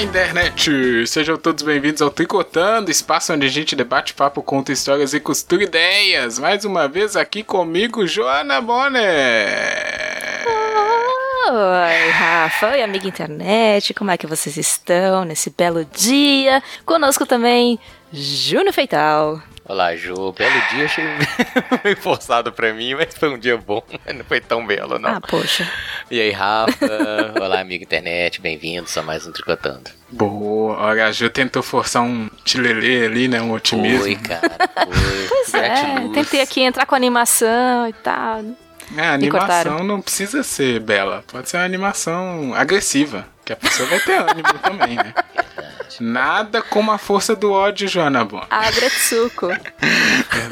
Internet! Sejam todos bem-vindos ao Tricotando, espaço onde a gente debate papo, conta histórias e costura ideias. Mais uma vez aqui comigo, Joana Bonner! Oi, Rafa. Oi, amiga internet. Como é que vocês estão nesse belo dia? Conosco também, Júnior Feital. Olá, Ju. Belo dia, achei meio forçado pra mim, mas foi um dia bom. Não foi tão belo, não. Ah, poxa. E aí, Rafa? Olá, amigo internet. Bem-vindos a mais um Tricotando. Boa. Olha, a Ju tentou forçar um tilelê ali, né? Um otimismo. Foi, cara. Foi. Pois é, tentei aqui entrar com animação e tal. É, a animação não precisa ser bela. Pode ser uma animação agressiva, que a pessoa vai ter ânimo também, né? Verdade. Nada como a força do ódio, Joana Bonner. Agretsuko.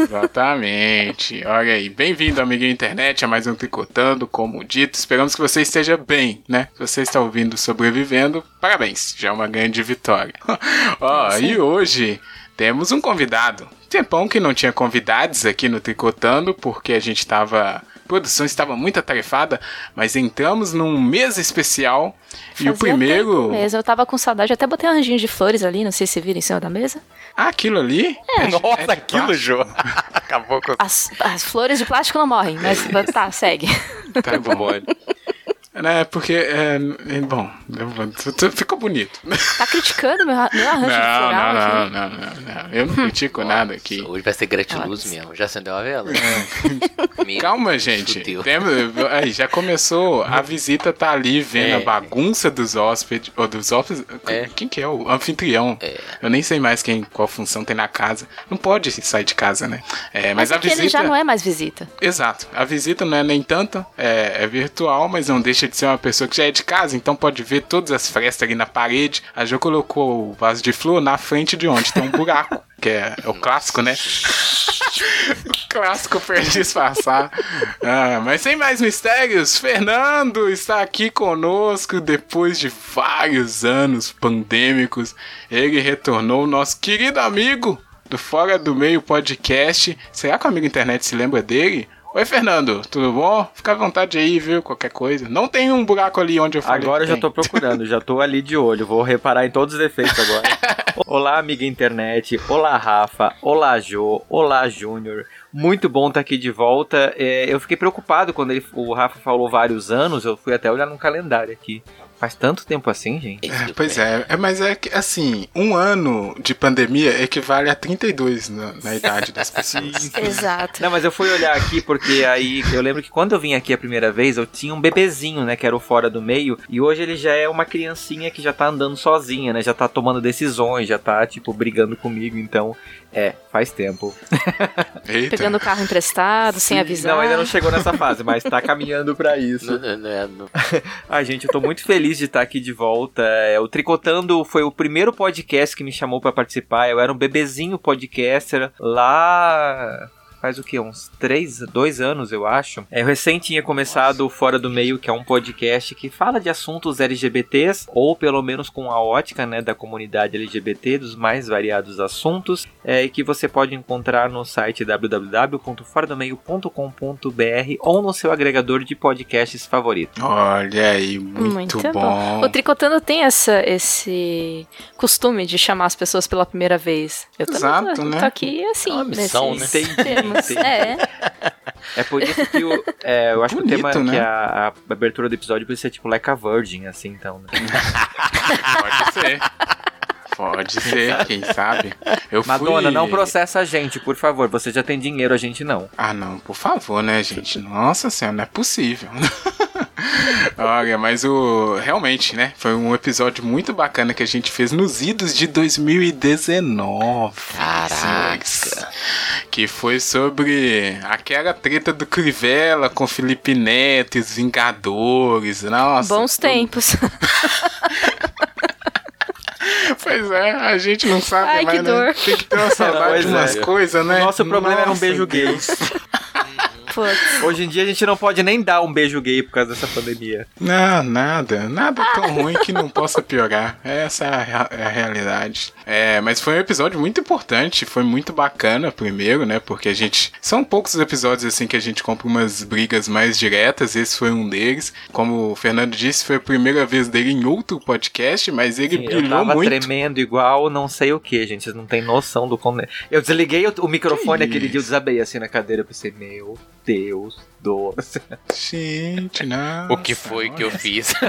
Exatamente. Olha aí. Bem-vindo, amiguinho internet, a mais um Tricotando, como dito. Esperamos que você esteja bem, né? Se você está ouvindo sobrevivendo, parabéns. Já é uma grande vitória. Ó, e hoje temos um convidado. Tempão que não tinha convidados aqui no Tricotando, porque a gente estava. Produção estava muito atarefada, mas entramos num mês especial. e o Fazia primeiro. mesmo. Eu tava com saudade. Até botei um anjinho de flores ali, não sei se viram em cima da mesa. Ah, aquilo ali? Nossa, É de aquilo, plástico? Ju. Acabou com As, as flores de plástico não morrem, mas tá, segue. Tá bom. É, porque. É, é, bom, ficou bonito. Tá criticando meu, meu arranjo de Não, floral não, não, não, não, não. Eu não critico nada aqui. Hoje vai ser gratiluz Nossa. mesmo. Já acendeu a vela? Me- Calma, gente. Temos, aí, já começou. A visita tá ali vendo É. a bagunça dos hóspedes. Ou dos hóspedes. É. Quem que é? O anfitrião. É. Eu nem sei mais quem, qual função tem na casa. Não pode sair de casa, né? É, mas, Mas, a visita. ele já não é mais visita. Exato. A visita não é nem tanto, é, é virtual, mas não deixa de ser uma pessoa que já é de casa, então pode ver todas as frestas ali na parede. A Jo colocou o vaso de flor na frente de onde tem um buraco, que é, é o clássico, né? o clássico pra disfarçar. Ah, mas sem mais mistérios, Fernando está aqui conosco depois de vários anos pandêmicos. Ele retornou, nosso querido amigo do Fora do Meio Podcast. Será que o amigo internet se lembra dele? Oi, Fernando, tudo bom? Fica à vontade aí, viu? Qualquer coisa. Não tem um buraco ali onde eu falei. Agora eu já tô procurando, já tô ali de olho, vou reparar em todos os efeitos agora. Olá, amiga internet, olá, Rafa, olá, Jo, olá, Júnior. Muito bom estar aqui de volta. É, eu fiquei preocupado quando ele- o Rafa falou vários anos, eu fui até olhar no calendário aqui. Faz tanto tempo assim, gente? É, pois é, é, mas é que, assim, um ano de pandemia equivale a 32 na, na idade das pessoas. Exato. Não, mas eu fui olhar aqui porque aí eu lembro que quando eu vim aqui a primeira vez, eu tinha um bebezinho, né, que era o fora do meio, e hoje ele já é uma criancinha que já tá andando sozinha, né, já tá tomando decisões, já tá, tipo, brigando comigo, então, é, faz tempo. Eita. Pegando o carro emprestado, sem avisar. Não, ainda não chegou nessa fase, mas tá caminhando pra isso. Não, não, não, é- não. Ai, gente, eu tô muito feliz de estar aqui de volta. É, O Tricotando foi o primeiro podcast que me chamou pra participar. Eu era um bebezinho podcaster lá. Faz o que? Uns três, dois anos, eu acho. É, eu recém tinha começado o Fora do Meio, que é um podcast que fala de assuntos LGBTs, ou pelo menos com a ótica né, da comunidade LGBT, dos mais variados assuntos, é, e que você pode encontrar no site www.foradomeio.com.br ou no seu agregador de podcasts favorito. Olha aí, muito, Muito bom. O Tricotando tem essa, esse costume de chamar as pessoas pela primeira vez. Eu também Exato, tô, né? tô aqui assim, É uma missão, nesses né? Termos. É, É por isso que o, é, eu acho que o Bonito, tema né? que a, a abertura do episódio precisa ser tipo like a virgin, assim, então. Né? Pode ser. Pode ser, quem sabe. Eu Madonna, fui... não processa a gente, por favor. Você já tem dinheiro, a gente não. Ah, não, por favor, né, gente? Nossa senhora, não é possível. Olha, mas o. Realmente, né? Foi um episódio muito bacana que a gente fez nos idos de 2019. Caraca. senhores. Que foi sobre aquela treta do Crivella com Felipe Neto e os Vingadores. Nossa. bons tempos. Pois é, a gente não sabe Ai, mais, que né? dor. Tem que ter uma saudade de umas é. coisas, né? Nosso problema era um Nossa, beijo gay. Putz. Hoje em dia a gente não pode nem dar um beijo gay por causa dessa pandemia. Não, nada. Nada tão ruim que não possa piorar. Essa é a, é realidade. É, mas foi um episódio muito importante. Foi muito bacana, primeiro, né? Porque a gente. São poucos episódios assim que a gente compra umas brigas mais diretas. Esse foi um deles. Como o Fernando disse, foi a primeira vez dele em outro podcast, mas ele Eu brilhou tava muito. tremendo igual não sei o que, gente. Vocês não têm noção do como. Eu desliguei o, microfone Que aquele dia, eu desabei assim na cadeira. Eu pensei, meu Deus do céu. Gente, não. O que foi que eu fiz?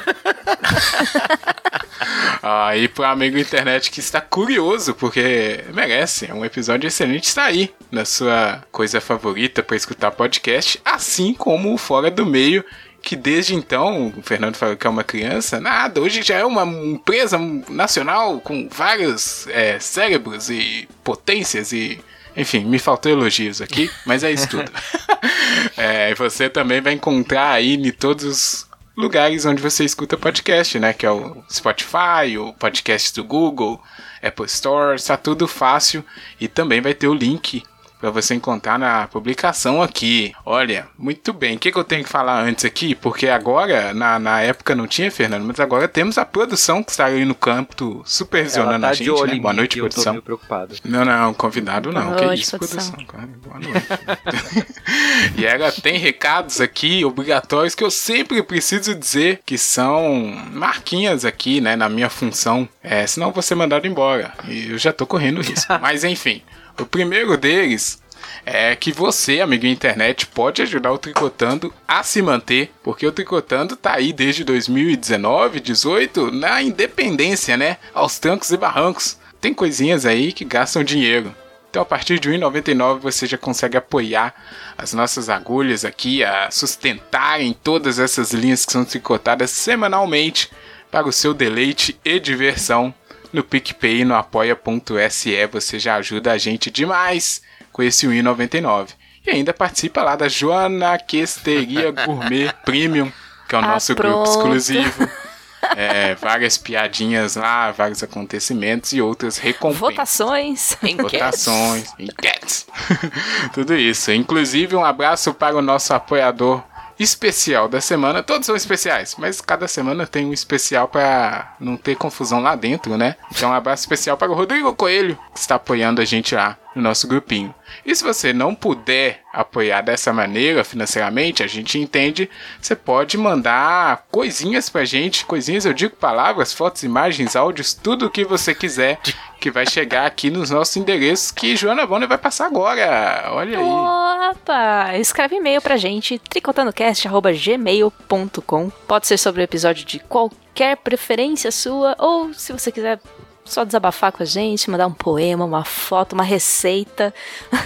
Aí pro amigo internet que está curioso, porque merece, é um episódio excelente, está aí na sua coisa favorita para escutar podcast, assim como o Fora do Meio, que desde então, o Fernando falou que é uma criança, nada, hoje já é uma empresa nacional com vários é, cérebros e potências e... Enfim, me faltou elogios aqui, mas é isso tudo. É, e você também vai encontrar aí em todos os lugares onde você escuta podcast, né? Que é o Spotify, o podcast do Google, Apple Store, está tudo fácil. E também vai ter o link para você encontrar na publicação aqui. Olha, muito bem. O que, que eu tenho que falar antes aqui? Porque agora, na, na época não tinha, Fernando, mas agora temos a produção que está ali no campo supervisionando tá a de gente. olho Né? Boa noite, que eu tô produção. meio preocupado. Não, não, convidado não. Boa que noite, isso, produção. produção. cara. Boa noite. e ela tem recados aqui obrigatórios que eu sempre preciso dizer que são marquinhas aqui, né, na minha função. É, senão eu vou ser mandado embora. E eu já tô correndo risco. Mas enfim, o primeiro deles é que você, amigo internet, pode ajudar o Tricotando a se manter, porque o Tricotando tá aí desde 2019, 18, na independência, né? Aos trancos e barrancos. Tem coisinhas aí que gastam dinheiro. Então, a partir de R$ 1,99 você já consegue apoiar as nossas agulhas aqui a sustentarem todas essas linhas que são tricotadas semanalmente para o seu deleite e diversão. No PicPay e no apoia.se você já ajuda a gente demais com esse R$ 1,99. E ainda participa lá da Joana Questeria Gourmet Premium, que é o Ah, nosso grupo pronto. exclusivo. É, várias piadinhas lá, vários acontecimentos e outras recompensas. Votações. Votações, enquetes, tudo isso. Inclusive, um abraço para o nosso apoiador especial da semana. Todos são especiais, mas cada semana tem um especial para não ter confusão lá dentro, né? Então, um abraço especial para o Rodrigo Coelho, que está apoiando a gente lá no nosso grupinho. E se você não puder apoiar dessa maneira financeiramente, a gente entende, você pode mandar coisinhas pra gente, coisinhas, eu digo palavras, fotos, imagens, áudios, tudo o que você quiser, que vai chegar aqui nos nossos endereços que Joana Bonner vai passar agora. Olha aí. Opa! Escreve e-mail pra gente, tricotandocast.gmail.com. Pode ser sobre o episódio de qualquer preferência sua, ou se você quiser só desabafar com a gente, mandar um poema, uma foto, uma receita.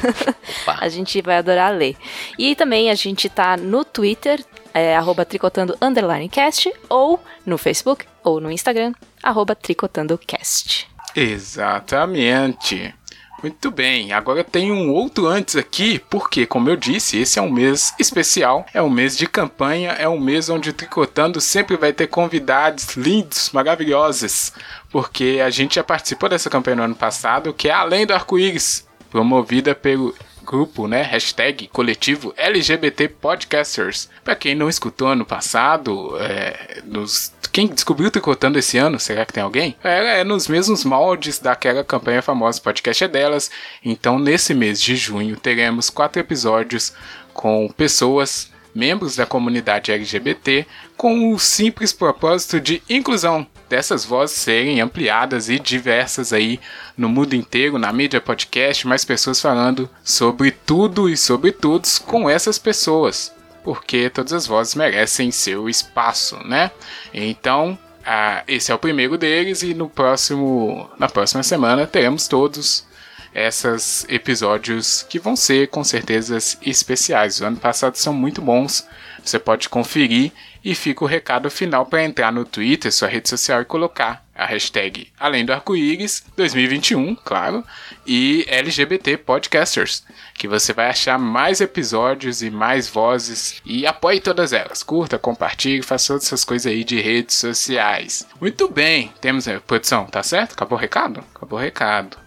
a gente vai adorar ler. E também a gente tá no Twitter, é, arroba tricotando underline cast, ou no Facebook, ou no Instagram, arroba tricotandocast. Exatamente. Muito bem, agora tem um outro antes aqui, porque, como eu disse, esse é um mês especial, é um mês de campanha, é um mês onde o Tricotando sempre vai ter convidados lindos, maravilhosos, porque a gente já participou dessa campanha no ano passado, que é Além do Arco-Íris, promovida pelo grupo, né, hashtag coletivo LGBT Podcasters. Pra quem não escutou ano passado, é, nos, quem descobriu Tricotando esse ano, será que tem alguém? É, é nos mesmos moldes daquela campanha famosa Podcast é Delas. Então, nesse mês de junho, teremos quatro episódios com pessoas membros da comunidade LGBT com o simples propósito de inclusão dessas vozes serem ampliadas e diversas aí no mundo inteiro, na mídia podcast, mais pessoas falando sobre tudo e sobre todos com essas pessoas, porque todas as vozes merecem seu espaço, né? Então, ah, esse é o primeiro deles e no próximo, na próxima semana teremos todos esses episódios que vão ser com certeza especiais. O ano passado são muito bons, você pode conferir e fica o recado final para entrar no Twitter, sua rede social e colocar a hashtag Além do Arco-Íris 2021, claro, e LGBT Podcasters, que você vai achar mais episódios e mais vozes e apoie todas elas. Curta, compartilhe, faça todas essas coisas aí de redes sociais. Muito bem, temos a produção, tá certo? Acabou o recado? Acabou o recado.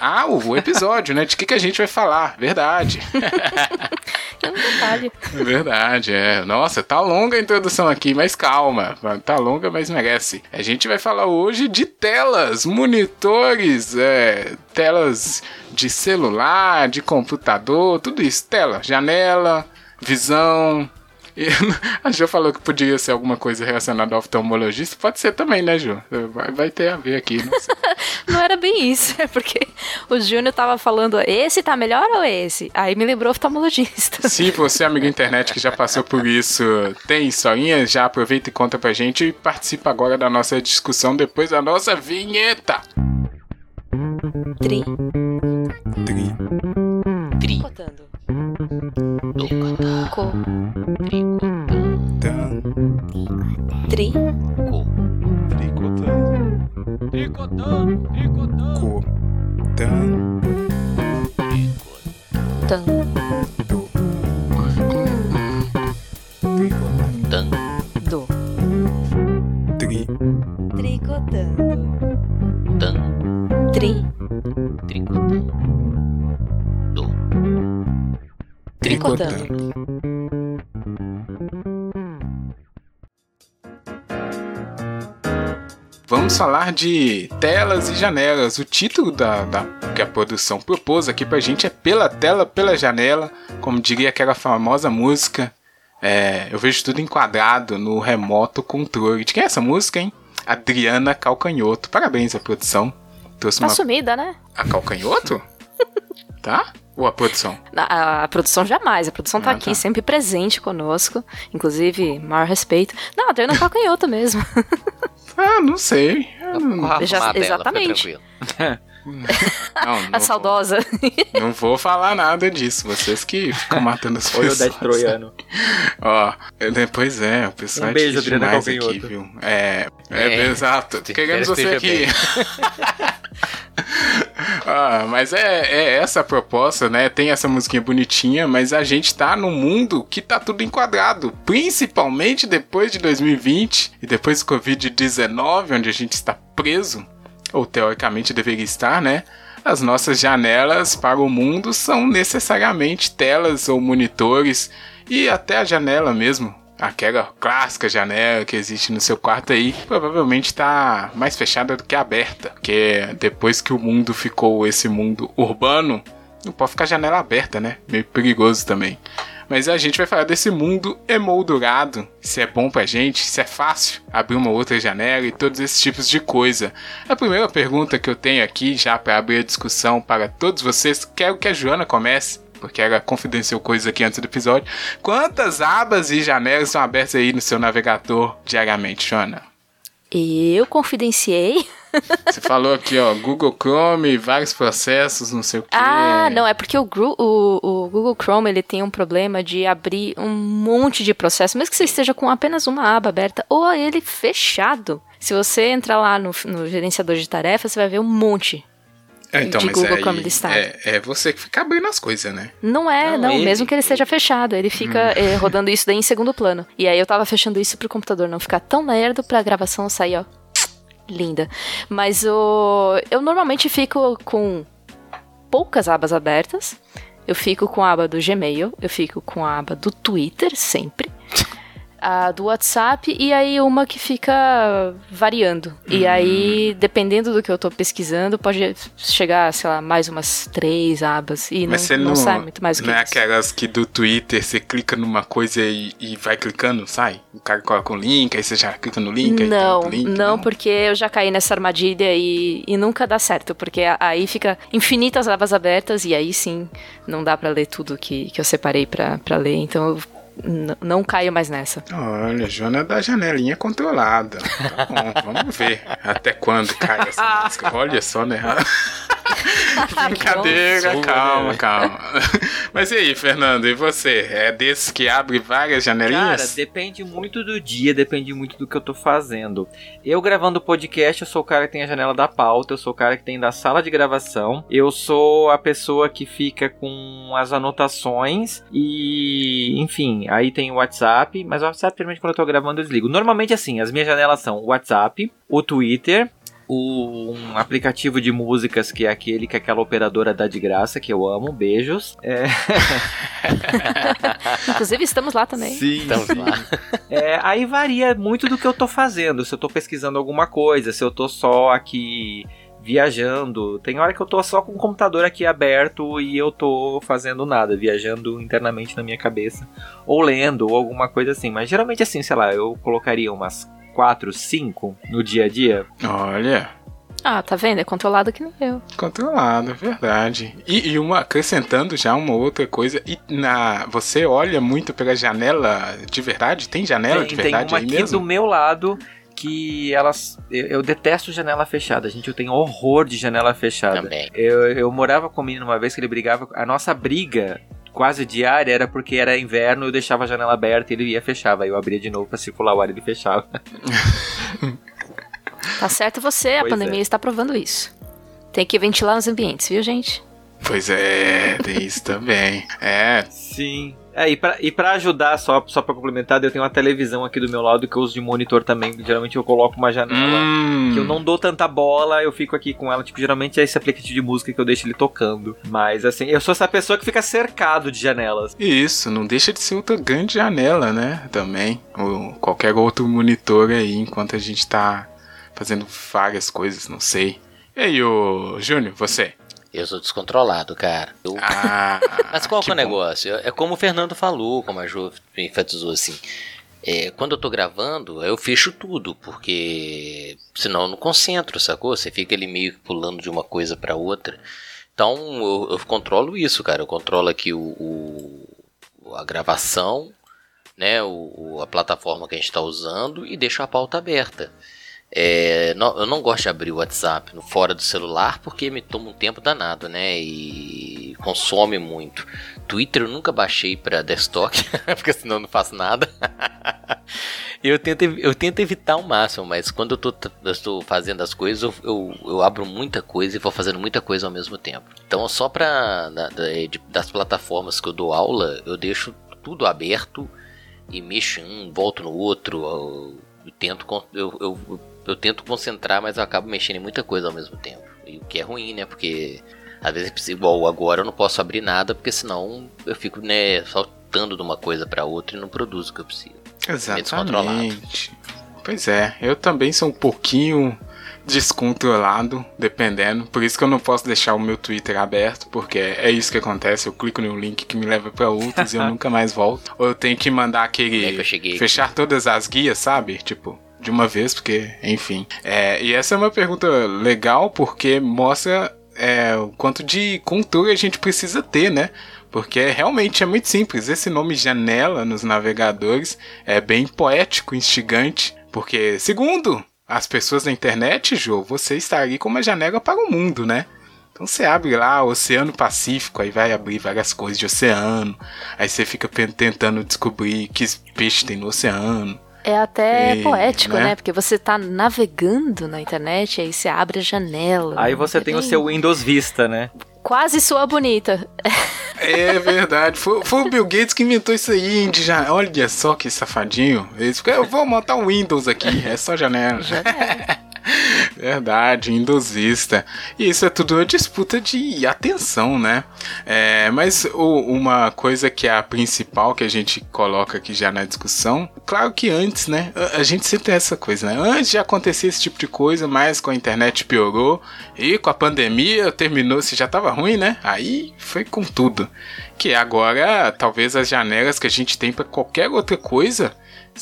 Ah, o episódio, né? De que, que a gente vai falar? Verdade. É um detalhe. Verdade, é. Nossa, tá longa a introdução aqui, mas calma. Tá longa, mas merece. A gente vai falar hoje de telas, monitores, é, telas de celular, de computador, tudo isso. Tela, janela, visão, e a Jo falou que podia ser alguma coisa relacionada ao oftalmologista. Pode ser também, né, Jo? Vai, vai ter a ver aqui. Não, não era bem isso, é porque o Júnior tava falando, esse tá melhor ou esse? Aí me lembrou oftalmologista. Se você, amigo internet, que já passou por isso, tem historinha, já aproveita e conta pra gente e participa agora da nossa discussão depois da nossa vinheta. Co. Tan. Tri. Co. Tricotando. Co. Tan. Tan. Tan. De telas e janelas. O título da, da- que a produção propôs aqui pra gente é Pela Tela, Pela Janela, como diria aquela famosa música. É, eu vejo tudo enquadrado no remoto controle. De quem é essa música, hein? Adriana Calcanhoto. Parabéns à produção. Trouxe Tá uma. sumida, né? A Calcanhoto? tá? Ou a produção? A, a produção jamais. A produção tá Ah, aqui, tá. sempre presente conosco. Inclusive, maior respeito. Não, a Adriana Calcanhoto mesmo. Ah, não sei. Eu não, Já- dela, exatamente. Foi tranquilo. não, não A saudosa. Vou, não vou falar nada disso. Vocês que ficam matando as Oi, o pessoas. Dead Troiano. Ó, é, pois é, o pessoal Um é beijo, difícil Adriana demais aqui, Calcanhoto. viu? É, é, É, exato. Queremos você aqui. Ah, mas é, é essa a proposta, né? Tem essa musiquinha bonitinha, mas a gente tá num mundo que tá tudo enquadrado, principalmente depois de 2020 e depois do Covid-19, onde a gente está preso, ou teoricamente deveria estar, né? As nossas janelas para o mundo são necessariamente telas ou monitores e até a janela mesmo. Aquela clássica janela que existe no seu quarto aí, provavelmente tá mais fechada do que aberta. Porque depois que o mundo ficou esse mundo urbano, não pode ficar janela aberta, né? Meio perigoso também. Mas a gente vai falar desse mundo emoldurado, se é bom pra gente, se é fácil abrir uma outra janela e todos esses tipos de coisa. A primeira pergunta que eu tenho aqui, já para abrir a discussão para todos vocês, quero que a Joana comece, porque ela confidenciou coisas aqui antes do episódio. Quantas abas e janelas são abertas aí no seu navegador diariamente, Joana? Eu confidenciei. Você falou aqui, ó, Google Chrome, vários processos, não sei o que. Ah, não, é porque o, o- o Google Chrome ele tem um problema de abrir um monte de processos, mesmo que você esteja com apenas uma aba aberta ou ele fechado. Se você entrar lá no, no gerenciador de tarefas, você vai ver um monte. É, então, de Google aí Chrome listado. é, é você que fica abrindo as coisas, né? Não é, Não, não, ele- mesmo que ele esteja fechado. Ele fica Hum. eh, rodando isso daí em segundo plano. E aí eu tava fechando isso pro computador não ficar tão lerdo pra gravação sair, ó. Linda. Mas o. Eu normalmente fico com poucas abas abertas. Eu fico com a aba do Gmail, eu fico com a aba do Twitter, sempre. A do WhatsApp e aí uma que fica variando. E Hum. aí, dependendo do que eu tô pesquisando, pode chegar, sei lá, mais umas três abas. E Mas não, você não não, sai muito mais do que não é isso. aquelas que do Twitter você clica numa coisa e, e vai clicando, sai? O cara coloca um link, aí você já clica no link, aí Não, outro link, não, porque eu já caí nessa armadilha e, e nunca dá certo, porque aí fica infinitas abas abertas e aí sim não dá pra ler tudo que, que eu separei pra pra ler, então eu não caio mais nessa. Olha, Joana da janelinha controlada. Tá bom, vamos ver até quando cai essa música. Olha só, né? Brincadeira, calma, calma. Mas e aí, Fernando, e você? É desses que abre várias Cara, janelinhas? depende muito do dia, depende muito do que eu tô fazendo. Eu gravando podcast, eu sou o cara que tem a janela da pauta, eu sou o cara que tem da sala de gravação, eu sou a pessoa que fica com as anotações e, enfim, aí tem o WhatsApp, mas o WhatsApp, geralmente, quando eu tô gravando, eu desligo. Normalmente, assim, as minhas janelas são o WhatsApp, o Twitter, o, um aplicativo de músicas que é aquele que aquela operadora dá de graça, que eu amo. Beijos. É... Inclusive, estamos lá também. Sim, estamos sim. lá. É, aí varia muito do que eu tô fazendo. Se eu tô pesquisando alguma coisa, se eu tô só aqui viajando. Tem hora que eu tô só com o computador aqui aberto e eu tô fazendo nada, viajando internamente na minha cabeça. Ou lendo, ou alguma coisa assim. Mas geralmente assim, sei lá, eu colocaria umas 4, 5 no dia a dia. Olha. Ah, tá vendo? É controlado que nem eu. Controlado, é verdade. E, e, uma acrescentando já uma outra coisa, e na você olha muito pela janela de verdade? Tem janela tem, de verdade tem uma aí aqui mesmo? do meu lado que elas. Eu, eu, detesto janela fechada, gente. Eu tenho horror de janela fechada. Também. Eu, eu morava com um menino uma vez que ele brigava. A nossa briga quase diária era porque era inverno eu deixava a janela aberta e ele ia fechava. Aí eu abria de novo para circular o ar e ele fechava. tá certo você, a pois pandemia é. está provando isso. Tem que ventilar os ambientes, viu, gente? Pois é, tem isso também. É. Sim. É, e pra, e pra ajudar, só, só pra complementar, eu tenho uma televisão aqui do meu lado que eu uso de monitor também. Geralmente eu coloco uma janela hum. que eu não dou tanta bola, eu fico aqui com ela. Tipo, geralmente é esse aplicativo de música que eu deixo ele tocando. Mas assim, eu sou essa pessoa que fica cercado de janelas. Isso, não deixa de ser outra grande janela, né? Também. Ou qualquer outro monitor aí, enquanto a gente tá fazendo várias coisas, não sei. E aí, ô Júnior, você? Eu sou descontrolado, cara. Eu... Ah, Mas qual que é o negócio? É como o Fernando falou, como a Ju enfatizou assim. É, quando eu tô gravando, eu fecho tudo, porque senão eu não concentro, sacou? Você fica ali meio pulando de uma coisa para outra. Então eu, eu, controlo isso, cara. Eu controlo aqui o, o a gravação, né? O, a plataforma que a gente está usando e deixo a pauta aberta. É, não, eu não gosto de abrir o WhatsApp fora do celular porque me toma um tempo danado, né? E consome muito. Twitter eu nunca baixei para desktop, porque senão eu não faço nada. eu, tento, eu tento evitar o máximo, mas quando eu, tô, fazendo as coisas, eu, eu, eu, abro muita coisa e vou fazendo muita coisa ao mesmo tempo. Então, só para das plataformas que eu dou aula, eu deixo tudo aberto e mexo um, volto no outro. Eu, eu tento, eu, eu eu tento concentrar, mas eu acabo mexendo em muita coisa ao mesmo tempo. E o que é ruim, né? Porque às vezes, igual agora, eu não posso abrir nada, porque senão eu fico, né, saltando de uma coisa para outra e não produzo o que eu preciso. Exatamente. Pois é, eu também sou um pouquinho descontrolado, dependendo. Por isso que eu não posso deixar o meu Twitter aberto, porque é isso que acontece. Eu clico no link que me leva para outros e eu nunca mais volto. Ou eu tenho que mandar aquele. É que fechar aqui. todas as guias, sabe? Tipo, de uma vez, porque, enfim. É, e essa é uma pergunta legal porque mostra é, o quanto de controle a gente precisa ter, né? Porque realmente é muito simples. Esse nome janela nos navegadores é bem poético, instigante. Porque, segundo as pessoas da internet, Jô, você está ali com uma janela para o mundo, né? Então você abre lá o Oceano Pacífico, aí vai abrir várias coisas de oceano. Aí você fica tentando descobrir que peixe tem no oceano. É até e, poético, né? né? Porque você tá navegando na internet, aí você abre a janela. Aí você tem o seu Windows Vista, né? Quase sua bonita. É verdade. Foi, foi, o Bill Gates que inventou isso aí, já. Olha só que safadinho. eu vou montar um Windows aqui, é só janela. janela. Verdade, induzista. E isso é tudo uma disputa de atenção, né? É, mas o, uma coisa que é a principal que a gente coloca aqui já na discussão, claro que antes, né? A, a gente sempre tem essa coisa, né? Antes de acontecer esse tipo de coisa, mas com a internet piorou e com a pandemia terminou, se já tava ruim, né? Aí foi com tudo. Que agora, talvez as janelas que a gente tem para qualquer outra coisa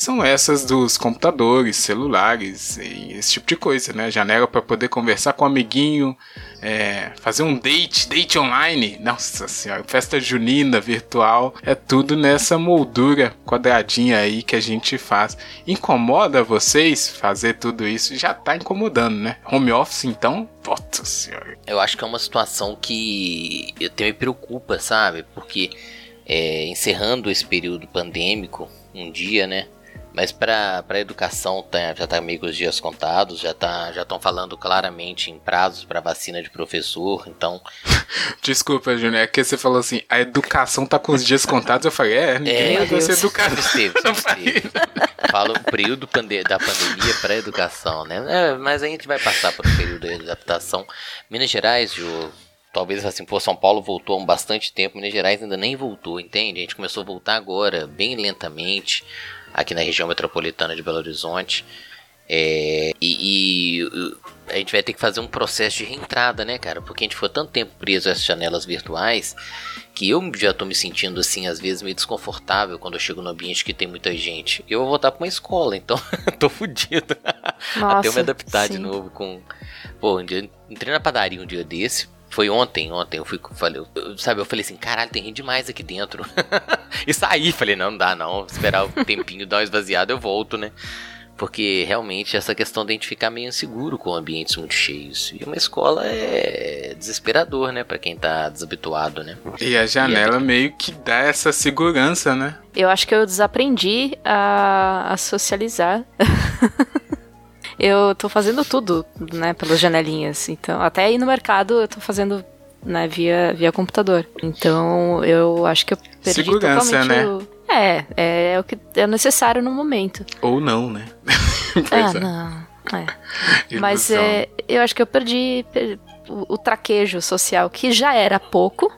são essas dos computadores, celulares e esse tipo de coisa, né? Janela para poder conversar com um amiguinho, é, fazer um date, date online. Nossa senhora, festa junina virtual, é tudo nessa moldura quadradinha aí que a gente faz. Incomoda vocês fazer tudo isso? Já tá incomodando, né? Home office então, nossa senhora. Eu acho que é uma situação que eu me preocupa, sabe? Porque é, encerrando esse período pandêmico, um dia, né? Mas para a educação tá, já está meio com os dias contados, já tá, já estão falando claramente em prazos para vacina de professor, então. Desculpa, Júnior, é que você falou assim, a educação tá com os dias contados. Eu falei, é, ninguém é, vai ser educado. Esteve, esteve. Fala um período pande da pandemia para educação, né? É, mas a gente vai passar por um período de adaptação. Minas Gerais, Ju, talvez assim, por São Paulo voltou há bastante tempo, Minas Gerais ainda nem voltou, entende? A gente começou a voltar agora, bem lentamente aqui na região metropolitana de Belo Horizonte. É, e, e, a gente vai ter que fazer um processo de reentrada, né, cara? Porque a gente foi tanto tempo preso a essas janelas virtuais que eu já tô me sentindo assim, às vezes, meio desconfortável quando eu chego no ambiente que tem muita gente. Eu vou voltar pra uma escola, então tô fudido. Nossa, Até eu me adaptar sim. de novo com. Pô, um dia, entrei na padaria um dia desse, foi ontem, ontem eu fui, falei, eu, sabe, eu falei assim, caralho, tem gente demais aqui dentro. e saí, falei, não, não dá não, esperar o tempinho dar uma esvaziada eu volto, né? Porque realmente essa questão de a gente ficar meio inseguro com ambientes muito cheios. E uma escola é desesperador, né? Pra quem tá desabituado, né? E a janela e é... meio que dá essa segurança, né? Eu acho que eu desaprendi a, a socializar. eu tô fazendo tudo, né, pelas janelinhas. Então, até aí no mercado eu tô fazendo, né, via, via computador. Então, eu acho que eu perdi Segurança, totalmente né? o... É, é, é o que é necessário no momento. Ou não, né? ah, é. não. É. Mas é, eu acho que eu perdi, perdi o, o, traquejo social, que já era pouco,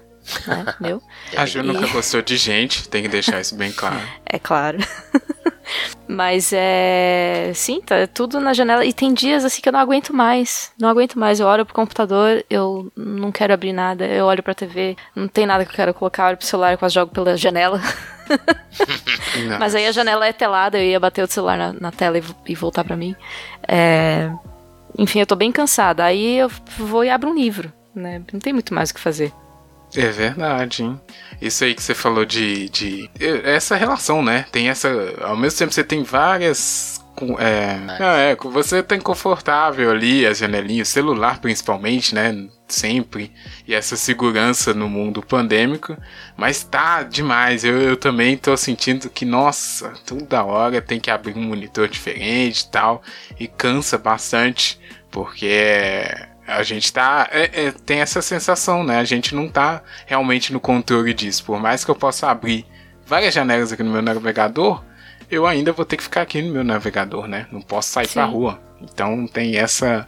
né, meu. A Ju nunca gostou de gente, tem que deixar isso bem claro. É claro. Mas é. Sim, tá tudo na janela. E tem dias assim que eu não aguento mais. Não aguento mais. Eu olho pro computador, eu não quero abrir nada. Eu olho pra TV, não tem nada que eu quero colocar. Eu olho pro celular, quase jogo pela janela. Mas aí a janela é telada, eu ia bater o celular na, na tela e, e, voltar para mim. É... Enfim, eu tô bem cansada. Aí eu vou e abro um livro, né? Não tem muito mais o que fazer. É verdade, hein? Isso aí que você falou de, de. Essa relação, né? Tem essa. Ao mesmo tempo você tem várias. É, não, é, você tá confortável ali, as janelinhas, celular principalmente, né? Sempre. E essa segurança no mundo pandêmico. Mas tá demais. Eu, eu também tô sentindo que, nossa, toda hora tem que abrir um monitor diferente e tal. E cansa bastante. Porque a gente tá. É, é, tem essa sensação, né? A gente não tá realmente no controle disso. Por mais que eu possa abrir várias janelas aqui no meu navegador, eu ainda vou ter que ficar aqui no meu navegador, né? Não posso sair Sim. pra rua. Então tem essa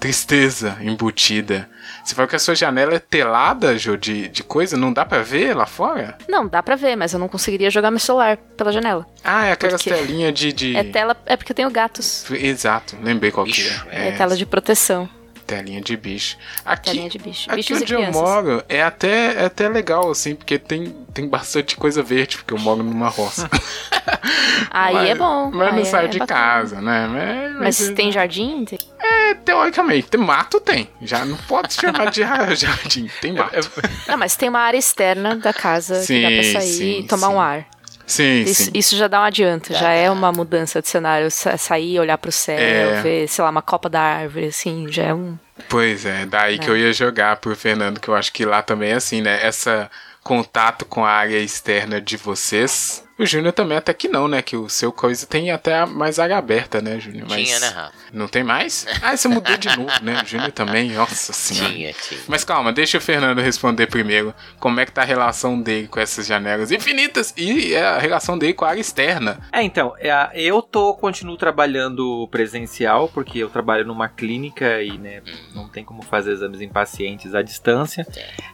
tristeza embutida. Você falou que a sua janela é telada, Jô, de, de coisa? Não dá para ver lá fora? Não, dá para ver, mas eu não conseguiria jogar meu celular pela janela. Ah, é aquela telinha de, de, É tela. É porque eu tenho gatos. Exato, lembrei qual que é. É tela de proteção. Telinha de bicho. Aqui, Telinha de bicho. aqui onde eu moro é até, é até legal, assim, porque tem, tem bastante coisa verde, porque eu moro numa roça. Aí mas, é bom. Mas não saio é de bacana. casa, né? Mas, mas, mas tem jardim? É, teoricamente. Tem mato tem. Já não pode chamar de jardim. Tem mato. Não, mas tem uma área externa da casa sim, que dá pra sair sim, e tomar sim. um ar. Sim, isso, sim. isso já dá um adianto, já é uma mudança de cenário. Sair, olhar pro céu, é... ver, sei lá, uma copa da árvore, assim, já é um. Pois é, daí é. que eu ia jogar pro Fernando, que eu acho que lá também é assim, né? Essa contato com a área externa de vocês o Júnior também até que não, né? Que o seu coisa tem até mais área aberta, né, Júnior? Mas tinha, né, Rafa? Não tem mais? Ah, você mudou de novo, né? O Júnior também, nossa senhora. Tinha, tinha. Mas calma, deixa o Fernando responder primeiro. Como é que tá a relação dele com essas janelas infinitas e a relação dele com a área externa? É, então, é, eu tô, continuo trabalhando presencial, porque eu trabalho numa clínica e, né, não tem como fazer exames em pacientes à distância.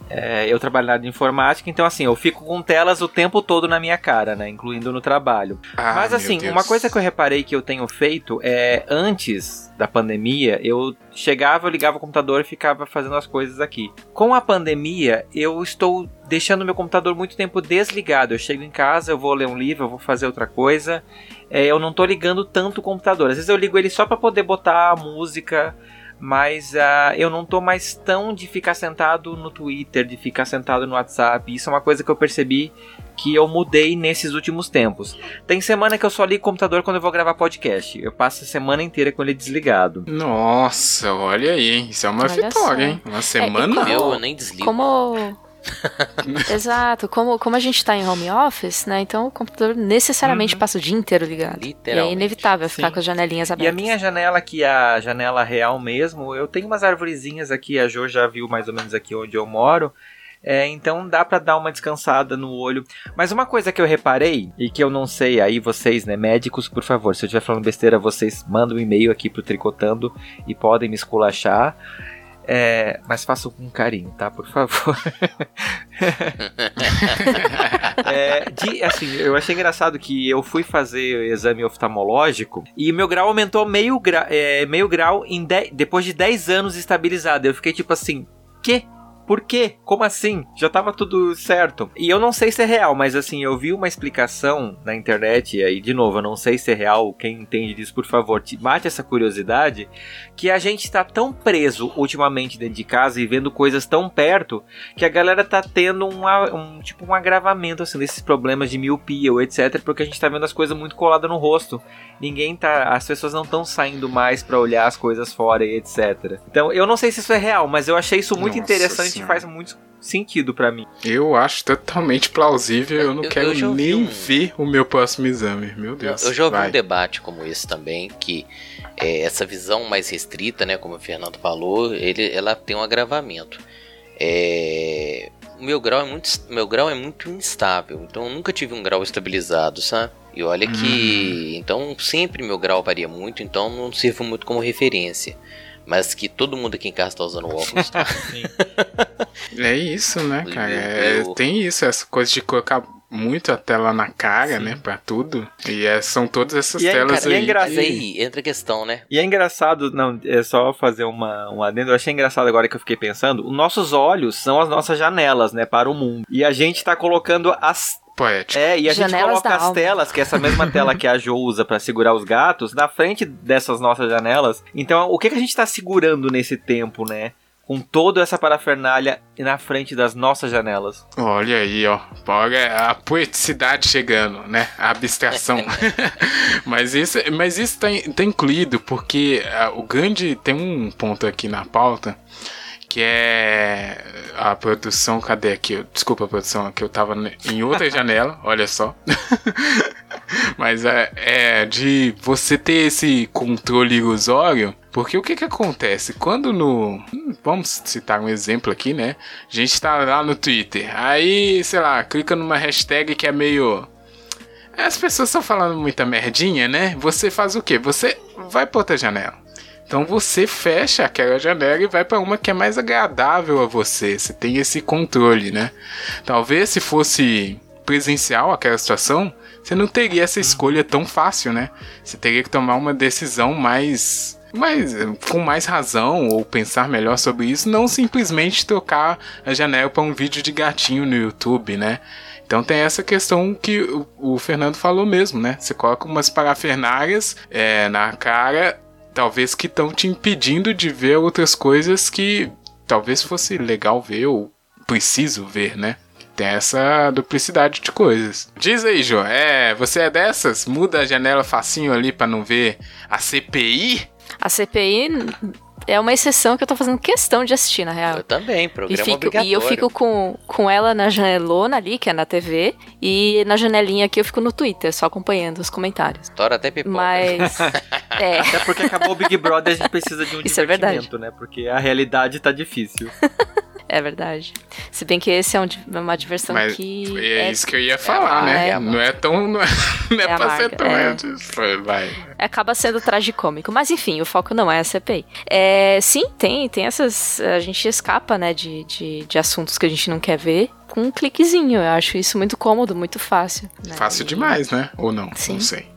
É, eu trabalho na área de informática, então assim, eu fico com telas o tempo todo na minha cara, né? Incluindo no trabalho. Ah, Mas assim, uma coisa que eu reparei que eu tenho feito é antes da pandemia, eu chegava, eu ligava o computador e ficava fazendo as coisas aqui. Com a pandemia, eu estou deixando meu computador muito tempo desligado. Eu chego em casa, eu vou ler um livro, eu vou fazer outra coisa. É, eu não estou ligando tanto o computador. Às vezes eu ligo ele só para poder botar a música mas uh, eu não tô mais tão de ficar sentado no Twitter, de ficar sentado no WhatsApp. Isso é uma coisa que eu percebi que eu mudei nesses últimos tempos. Tem semana que eu só ligo o computador quando eu vou gravar podcast. Eu passo a semana inteira com ele desligado. Nossa, olha aí, hein? Isso é uma olha vitória, só. hein? Uma semana. É, como, eu nem desligo. Como Exato. Como, como a gente tá em home office, né? Então o computador necessariamente uhum. passa o dia inteiro ligado. E é inevitável ficar Sim. com as janelinhas abertas. E a minha janela, que é a janela real mesmo, eu tenho umas arvorezinhas aqui, a Jo já viu mais ou menos aqui onde eu moro. É, então dá para dar uma descansada no olho. Mas uma coisa que eu reparei e que eu não sei, aí vocês, né, médicos, por favor, se eu estiver falando besteira, vocês mandam um e-mail aqui pro Tricotando e podem me esculachar. É, mas façam com carinho, tá? Por favor. é, de, assim, eu achei engraçado que eu fui fazer exame oftalmológico e meu grau aumentou meio, gra, é, meio grau de, depois de 10 anos estabilizado. Eu fiquei tipo assim, que? Por quê? Como assim? Já tava tudo certo. E eu não sei se é real, mas assim, eu vi uma explicação na internet, e aí, de novo, eu não sei se é real. Quem entende disso, por favor, mate essa curiosidade. Que a gente tá tão preso ultimamente dentro de casa e vendo coisas tão perto que a galera tá tendo um, um tipo um agravamento assim desses problemas de miopia ou etc, porque a gente tá vendo as coisas muito coladas no rosto. Ninguém tá, as pessoas não estão saindo mais para olhar as coisas fora e etc. Então, eu não sei se isso é real, mas eu achei isso muito Nossa interessante faz muito sentido para mim. Eu acho totalmente plausível. Eu não eu, quero eu nem um... ver o meu próximo exame. Meu Deus. Eu, eu já ouvi vai. um debate como esse também, que é, essa visão mais restrita, né, como o Fernando falou, ele, ela tem um agravamento. É, o meu grau é muito, meu grau é muito instável, então eu nunca tive um grau estabilizado, sabe? E olha que, hum. então sempre meu grau varia muito, então não sirvo muito como referência mas que todo mundo aqui em casa tá usando óculos, tá? é isso, né, cara? É, tem isso, essa coisa de colocar muito a tela na cara, Sim. né, pra tudo. E é, são todas essas e telas é, aí. E é engraçado, aí entra a questão, né? E é engraçado, não, é só fazer uma, um adendo, eu achei engraçado agora que eu fiquei pensando, os nossos olhos são as nossas janelas, né, para o mundo. E a gente tá colocando as poético. É, e a Janelas gente coloca as alma. telas, que é essa mesma tela que a Jo usa para segurar os gatos, na frente dessas nossas janelas. Então, o que, que a gente tá segurando nesse tempo, né? com toda essa parafernália na frente das nossas janelas. Olha aí, ó. Olha a poeticidade chegando, né? A abstração. mas isso, mas isso tá, tá incluído porque uh, o grande tem um ponto aqui na pauta que é a produção, cadê aqui? Desculpa a produção, que eu tava em outra janela, olha só. Mas é, é, de você ter esse controle ilusório, porque o que que acontece? Quando no. Vamos citar um exemplo aqui, né? A gente tá lá no Twitter, aí, sei lá, clica numa hashtag que é meio. As pessoas estão falando muita merdinha, né? Você faz o quê? Você vai pra outra janela. Então você fecha aquela janela e vai para uma que é mais agradável a você. Você tem esse controle, né? Talvez se fosse presencial aquela situação, você não teria essa escolha tão fácil, né? Você teria que tomar uma decisão mais mas com mais razão ou pensar melhor sobre isso, não simplesmente trocar a janela para um vídeo de gatinho no YouTube, né? Então tem essa questão que o, o Fernando falou mesmo, né? Você coloca umas parafernárias é, na cara talvez que estão te impedindo de ver outras coisas que talvez fosse legal ver ou preciso ver, né? Tem essa duplicidade de coisas. Diz aí, João, é, você é dessas? Muda a janela facinho ali para não ver a CPI? A CPI é uma exceção que eu tô fazendo questão de assistir, na real. Eu também, programa e fico, obrigatório. E eu fico com, com ela na janelona ali, que é na TV, e na janelinha aqui eu fico no Twitter, só acompanhando os comentários. Tora até pipoca. Mas, é. Até porque acabou o Big Brother, a gente precisa de um Isso é divertimento, é né? Porque a realidade tá difícil. É verdade. Se bem que esse é um, uma diversão Mas que. É, é isso que eu ia falar, é né? É não é tão. Não é, não é, é pra ser tão. É. Vai. Acaba sendo tragicômico. Mas enfim, o foco não é a CPI. É, sim, tem, tem essas. A gente escapa, né, de, de, de assuntos que a gente não quer ver com um cliquezinho. Eu acho isso muito cômodo, muito fácil. Né? Fácil demais, né? Ou não? Sim. Não sei.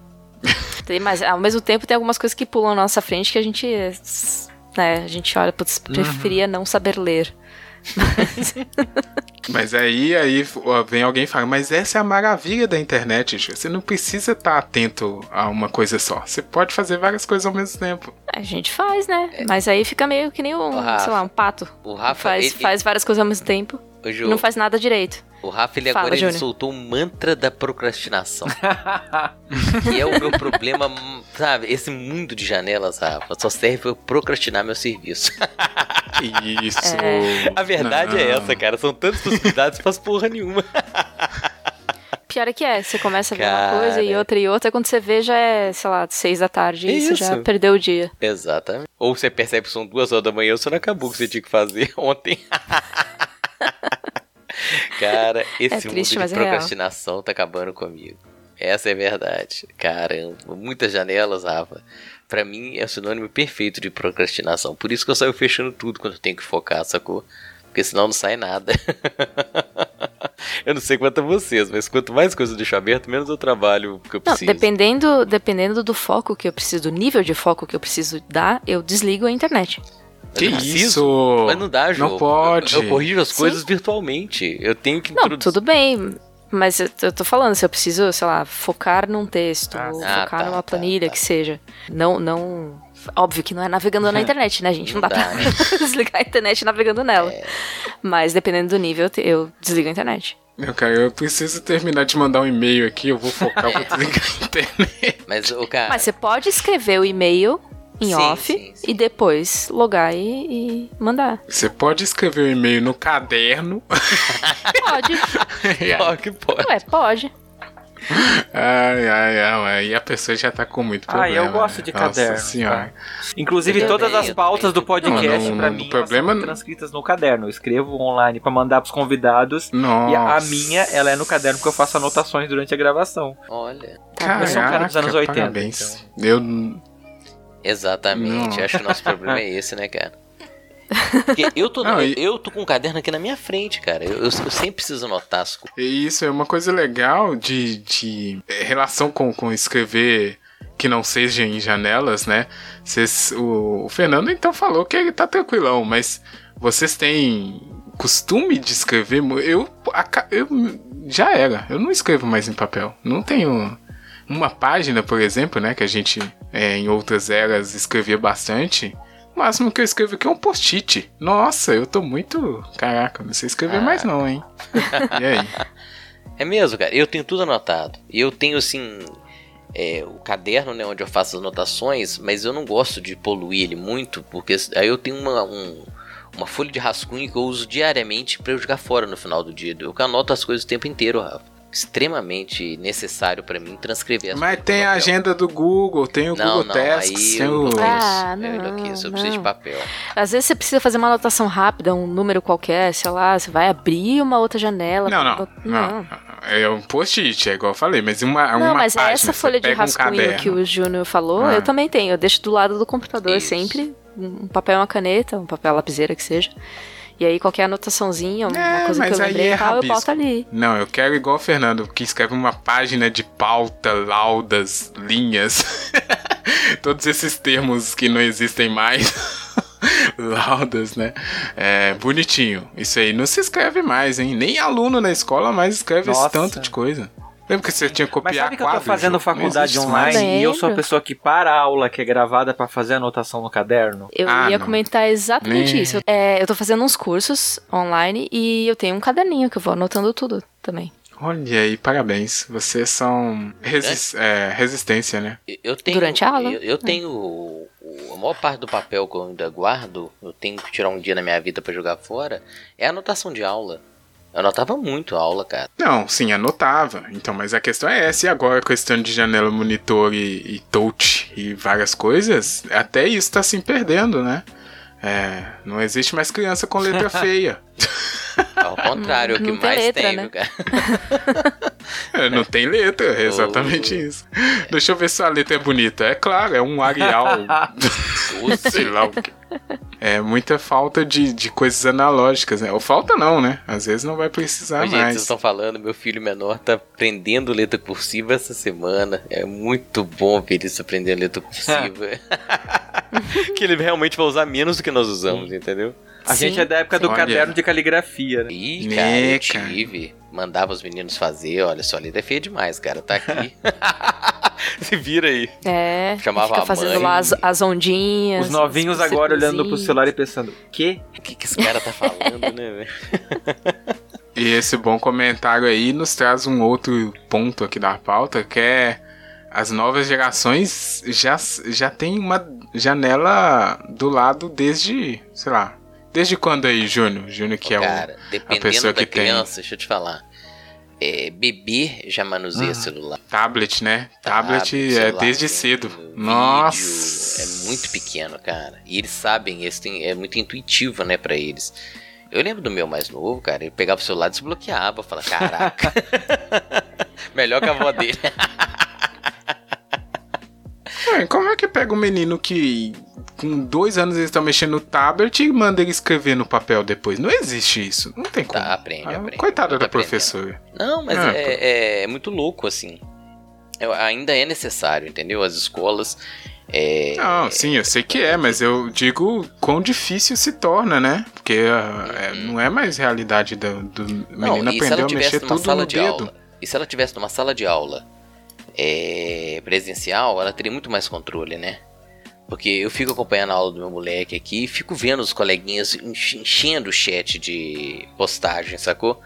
Mas ao mesmo tempo tem algumas coisas que pulam na nossa frente que a gente. Né, a gente olha, putz, uhum. preferia uhum. não saber ler. Mas aí, aí vem alguém e fala, mas essa é a maravilha da internet, você não precisa estar atento a uma coisa só. Você pode fazer várias coisas ao mesmo tempo. A gente faz, né? É. Mas aí fica meio que nem um, Rafa, sei lá, um pato. O Rafa faz, ele... faz várias coisas ao mesmo tempo. Ju, não faz nada direito. O Rafa, ele Fala, agora ele soltou um mantra da procrastinação. que é o meu problema, sabe? Esse mundo de janelas, Rafa, só serve pra eu procrastinar meu serviço. Isso. É. A verdade é Não. é essa, cara. São tantas possibilidades, faz porra nenhuma. Pior é que é, você começa a ver Cara. uma coisa e outra e outra, quando você vê já é, sei lá, seis da tarde e você já Isso. perdeu o dia. Exatamente. Ou você percebe que são duas horas da manhã, você não acabou o que você tinha que fazer ontem. Cara, esse É triste, mundo de é procrastinação tá acabando comigo. Essa é a verdade. Caramba, muitas janelas, Rafa. Pra mim é o sinônimo perfeito de procrastinação. Por isso que eu saio fechando tudo quando eu tenho que focar, sacou? Porque senão não sai nada. eu não sei quanto a vocês, mas quanto mais coisa eu deixo aberto, menos eu trabalho que eu Não, preciso. dependendo, dependendo do foco que eu preciso, do nível de foco que eu preciso dar, eu desligo a internet. Que isso? Mas não dá, João. Não pode. Eu, eu corrijo as Sim. coisas virtualmente. Eu tenho que Não, introduzir- tudo bem. Mas eu, eu tô falando, se eu preciso, sei lá, focar num texto, Ah, ou ah, focar tá, numa tá, planilha, tá. que seja. Não, não. Óbvio que não é navegando na internet, né, gente? Não, Não dá, dá, pra né? desligar a internet navegando nela. É. Mas dependendo do nível, eu desligo a internet. Meu cara, eu preciso terminar de mandar um e-mail aqui, eu vou focar, eu vou desligar a internet. Mas o cara. Mas você pode escrever o e-mail em Sim, off sim, sim. e depois logar e, e mandar. Você pode escrever o e-mail no caderno. Pode. Que pode. Ué, pode. Ai, ai, ai, aí a pessoa já tá com muito Ah, problema. eu gosto de né? Nossa caderno. senhora. Inclusive, Eu todas também, as pautas do podcast, Não, não, pra mim, problema são transcritas no caderno. Eu escrevo online pra mandar pros convidados. Nossa. E a minha, ela é no caderno porque eu faço anotações durante a gravação. Olha. Tá Eu sou um cara dos anos 80, Parabéns. Eu. Exatamente. Não. Acho que o nosso problema é esse, né, cara? Porque eu tô, Não, eu, eu tô com um caderno aqui na minha frente, cara. Eu, eu- eu sempre preciso anotar as coisas. E Isso é uma coisa legal de, de é, relação com, com escrever que não seja em janelas, né? Vocês, o, o Fernando então falou que ele tá tranquilão, mas vocês têm costume de escrever? Eu, eu já era, eu não escrevo mais em papel. Não tenho uma página, por exemplo, né? Que a gente é, em outras eras escrevia bastante. O máximo que eu escrevo aqui é um post-it. Nossa, eu tô muito. Caraca, não sei escrever Ah. mais, não, hein? E aí? É mesmo, cara. Eu tenho tudo anotado. E eu tenho, assim, é, o caderno, né, onde eu faço as anotações, mas eu não gosto de poluir ele muito, porque aí eu tenho uma, um- uma folha de rascunho que eu uso diariamente pra eu jogar fora no final do dia. Eu anoto as coisas o tempo inteiro, Rafa. Extremamente necessário pra mim transcrever as Mas tem a agenda do Google, tem o Não, Google não, Tasks, tem eu o... Ah, eu não, enlouqueço, eu preciso de não. papel. Às vezes você precisa fazer uma anotação rápida, um número qualquer, sei lá, você vai abrir uma outra janela. Não, não, não. É um post-it, é igual eu falei, mas uma, uma Não, mas página, essa folha de um rascunho caderno. que o Júnior falou, Ah. eu também tenho. Eu deixo do lado do computador Isso. sempre, um papel e uma caneta, um papel lapiseira que seja. E aí qualquer anotaçãozinha, uma É, coisa que eu lembrei é tal, eu boto ali. Não, eu quero igual o Fernando, que escreve uma página de pauta, laudas, linhas. Todos esses termos que não existem mais. laudas, né? É, bonitinho. Isso aí não se escreve mais, hein? Nem aluno na escola mais escreve esse Nossa. tanto de coisa. Lembra que você tinha que Mas copiar sabe que eu tô fazendo Ju? Faculdade online mais. e eu sou a pessoa que para a aula que é gravada pra fazer anotação no caderno? Eu Ah, ia não. comentar exatamente Nem- isso. É, eu tô fazendo uns cursos online e eu tenho um caderninho que eu vou anotando tudo também. Olha aí, parabéns. Vocês são resis- é, resistência, né? Eu- tenho, Durante a aula? Eu, eu tenho o- o- a maior parte do papel que eu ainda guardo, eu tenho que tirar um dia na minha vida pra jogar fora, é a anotação de aula. Eu anotava muito a aula, cara. Não, sim, anotava. Então, mas a questão é essa. E agora, questão de janela, monitor e, e touch e várias coisas, até isso tá se perdendo, né? É, não existe mais criança com letra feia. Ao contrário, é o que Não tem mais letra, tem, né? cara? É, não tem letra, é exatamente isso. Deixa eu ver se a letra é bonita. É claro, é um Arial. sei lá o que. É muita falta de, de coisas analógicas, né? Ou falta não, né? Às vezes não vai precisar Ô, gente, vocês mais. estão falando, meu filho menor tá aprendendo letra cursiva essa semana. É muito bom ver isso aprendendo letra cursiva. que ele realmente vai usar menos do que nós usamos, entendeu? A Sim, gente é da época do sim. caderno Olha. de caligrafia, né? Ih, Né, cara, eu cara? tive. Mandava os meninos fazer, olha só, letra é feia demais, cara. Tá aqui. Se vira aí. É, Chamava fica a fazendo mãe. lá as, as ondinhas. Os novinhos agora olhando pro celular e pensando, que? O que, que esse cara tá falando, né, velho? E esse bom comentário aí nos traz um outro ponto aqui da pauta, que é as novas gerações já, já tem uma janela do lado desde, sei lá, Desde quando aí, Júnior? Júnior que é Cara, o, a dependendo pessoa da que tem criança, deixa eu te falar. É, bebê já manuseia celular. tablet, né? Tablet, é celular, desde cedo. vídeo, Nossa. É muito pequeno, cara. E eles sabem, eles têm, é muito intuitivo, né, pra eles. Eu lembro do meu mais novo, cara, ele pegava o celular e desbloqueava. Falava, caraca. Melhor que a avó dele. Ué, como é que pega um menino que com dois anos ele está mexendo no tablet e manda ele escrever no papel depois? Não existe isso. Não tem como. Tá, aprende, Ah, aprende. Coitada Tá da aprendendo. professora. Não, mas Ah, é, é- é muito louco, assim. Eu- ainda é necessário, entendeu? As escolas. É, Não, sim, eu sei que é, mas eu digo quão difícil se torna, né? Porque ah, é, não é mais realidade do, do Não, menino se aprender a mexer tudo no de dedo. aula? E se ela tivesse numa sala de aula é, presencial, ela teria muito mais controle, né? Porque eu fico acompanhando a aula do meu moleque aqui e fico vendo os coleguinhas enche- enchendo o chat de postagem, sacou?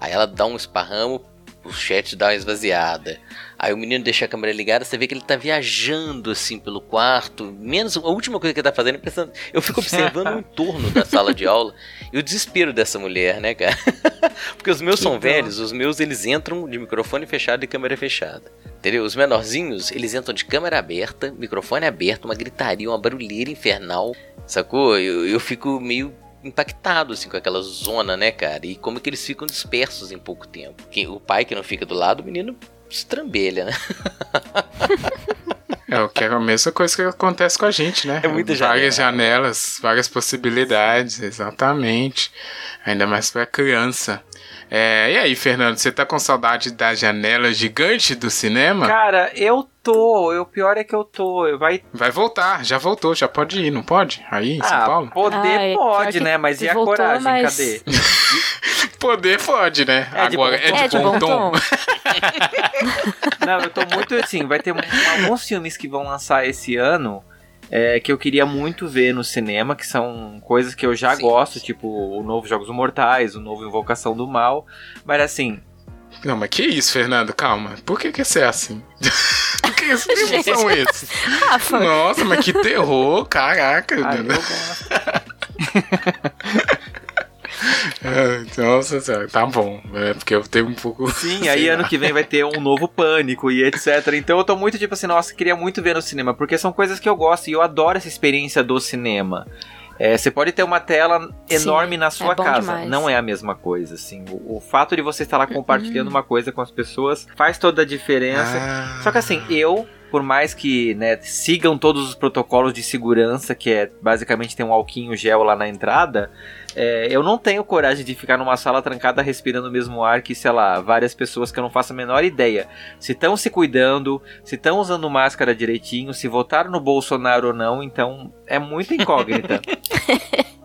Aí ela dá um esparramo, o chat dá uma esvaziada. Aí o menino deixa a câmera ligada, você vê que ele tá viajando assim pelo quarto. Menos a última coisa que ele tá fazendo é pensando. Eu fico observando o entorno da sala de aula e o desespero dessa mulher, né, cara? Porque os meus Que são dó. velhos, os meus eles entram de microfone fechado e câmera fechada. Entendeu? Os menorzinhos, eles entram de câmera aberta, microfone aberto, uma gritaria, uma barulheira infernal. Sacou? Eu, eu fico meio impactado assim com aquela zona, né, cara? E como que eles ficam dispersos em pouco tempo. Quem- o pai que não fica do lado, o menino estrambelha, né? É o que é a mesma coisa que acontece com a gente, né? É muita Várias janelas, várias possibilidades, exatamente. Ainda mais pra criança. É, e aí, Fernando, você tá com saudade da janela gigante do cinema? Cara, eu tô. O pior é que eu tô. Vai. Vai voltar, já voltou, já pode ir, não pode? Aí em São Ah, Paulo? poder Ah, é, pode, que né? Mas e a voltou, coragem? mas- Cadê? Poder pode, né? É de Agora bom é de, É de bom bom tom. tom. Não, eu tô muito assim. Vai ter alguns filmes que vão lançar esse ano. É, que eu queria muito ver no cinema, que são coisas que eu já Sim. gosto, tipo o novo Jogos Mortais, o novo Invocação do Mal. Mas assim, Não, mas que isso, Fernando? Calma. Por que que você é assim? Por que são esses? Rafa, Nossa, mas que terror, caraca. eu gosto. Ah, Nossa senhora, tá bom. É porque eu tenho um pouco. Sim, aí lá. ano que vem vai ter um novo Pânico e etc. Então eu tô muito tipo assim, nossa, queria muito ver no cinema, porque são coisas que eu gosto e eu adoro essa experiência do cinema. É, você pode ter uma tela enorme na sua bom casa, demais. não é a mesma coisa, assim. O, o fato de você estar lá Uhum. compartilhando uma coisa com as pessoas faz toda a diferença. Ah. Só que assim, eu, por mais que né, sigam todos os protocolos de segurança, que é basicamente ter um alquinho gel lá na entrada, é, eu não tenho coragem de ficar numa sala trancada respirando o mesmo ar que, sei lá, várias pessoas que eu não faço a menor ideia se estão se cuidando, se estão usando máscara direitinho, se votaram no Bolsonaro ou não, então é muita incógnita.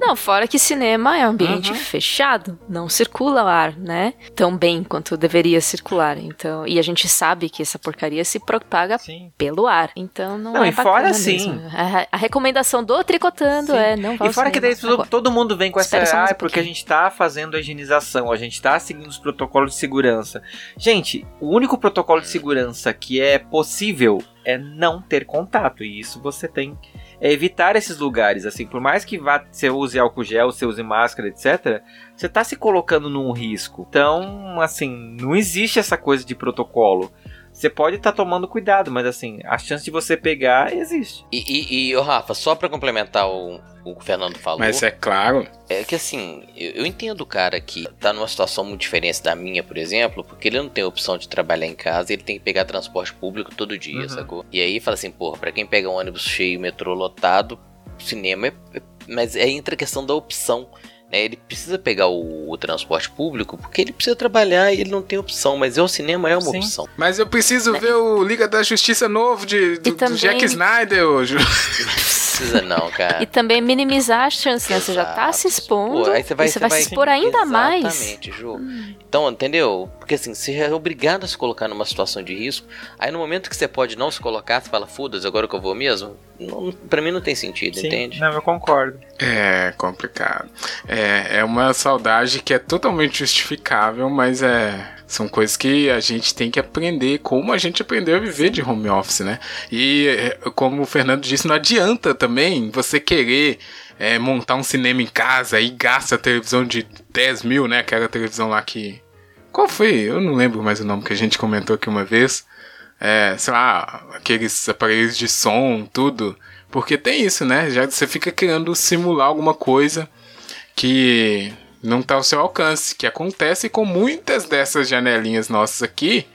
Não, fora que cinema é um ambiente Uhum. fechado, não circula o ar, né? Tão bem quanto deveria circular. Então, e a gente sabe que essa porcaria se propaga Sim. pelo ar. Então não, Não, é e fora assim- mesmo. A, a recomendação do tricotando Sim. é não vá E fora que daí todo, agora. todo mundo vem com essa. Ah, um porque a pouquinho." gente tá fazendo a higienização, a gente tá seguindo os protocolos de segurança. Gente, o único protocolo de segurança que é possível é não ter contato. E isso você tem. É evitar esses lugares, assim, por mais que vá, você use álcool gel, você use máscara, etc., você tá se colocando num risco. Então, assim, não existe essa coisa de protocolo. Você pode estar tomando cuidado, mas assim, a chance de você pegar existe. E, e, e ô, Rafa, só pra complementar o, o que o Fernando falou, Mas é claro. é que assim, eu, eu entendo o cara que tá numa situação muito diferente da minha, por exemplo, porque ele não tem opção de trabalhar em casa, ele tem que pegar transporte público todo dia, Uhum. sacou? E aí fala assim, porra, pra quem pega um ônibus cheio, metrô lotado, cinema é. é- Mas aí entra a questão da opção. Né? Ele precisa pegar o, o transporte público porque ele precisa trabalhar e ele não tem opção, mas é o cinema é uma Sim. opção. Mas eu preciso ver o Liga da Justiça novo de, do, também- do Jack Snyder hoje. Não precisa não, cara. E também minimizar as chances, né? Você já tá se expondo Pô, aí você vai, e você vai, vai se expor ainda mais. Exatamente, Ju. Então, entendeu? Porque assim, você é obrigado a se colocar numa situação de risco. Aí no momento que você pode não se colocar, você fala, foda-se, agora que eu vou mesmo. Não, pra mim não tem sentido, entende? Não, eu concordo. É complicado. É, é uma saudade que é totalmente justificável, mas é. São coisas que a gente tem que aprender, como a gente aprendeu a viver de home office, né? E é, como o Fernando disse, não adianta também você querer é, montar um cinema em casa e gasta a televisão de 10 mil, né? Aquela televisão lá que. Qual foi? Eu não lembro mais o nome que a gente comentou aqui uma vez. É, sei lá, aqueles aparelhos de som, tudo. Porque tem isso, né? Já você fica querendo simular alguma coisa que não está ao seu alcance, que acontece com muitas dessas janelinhas nossas aqui,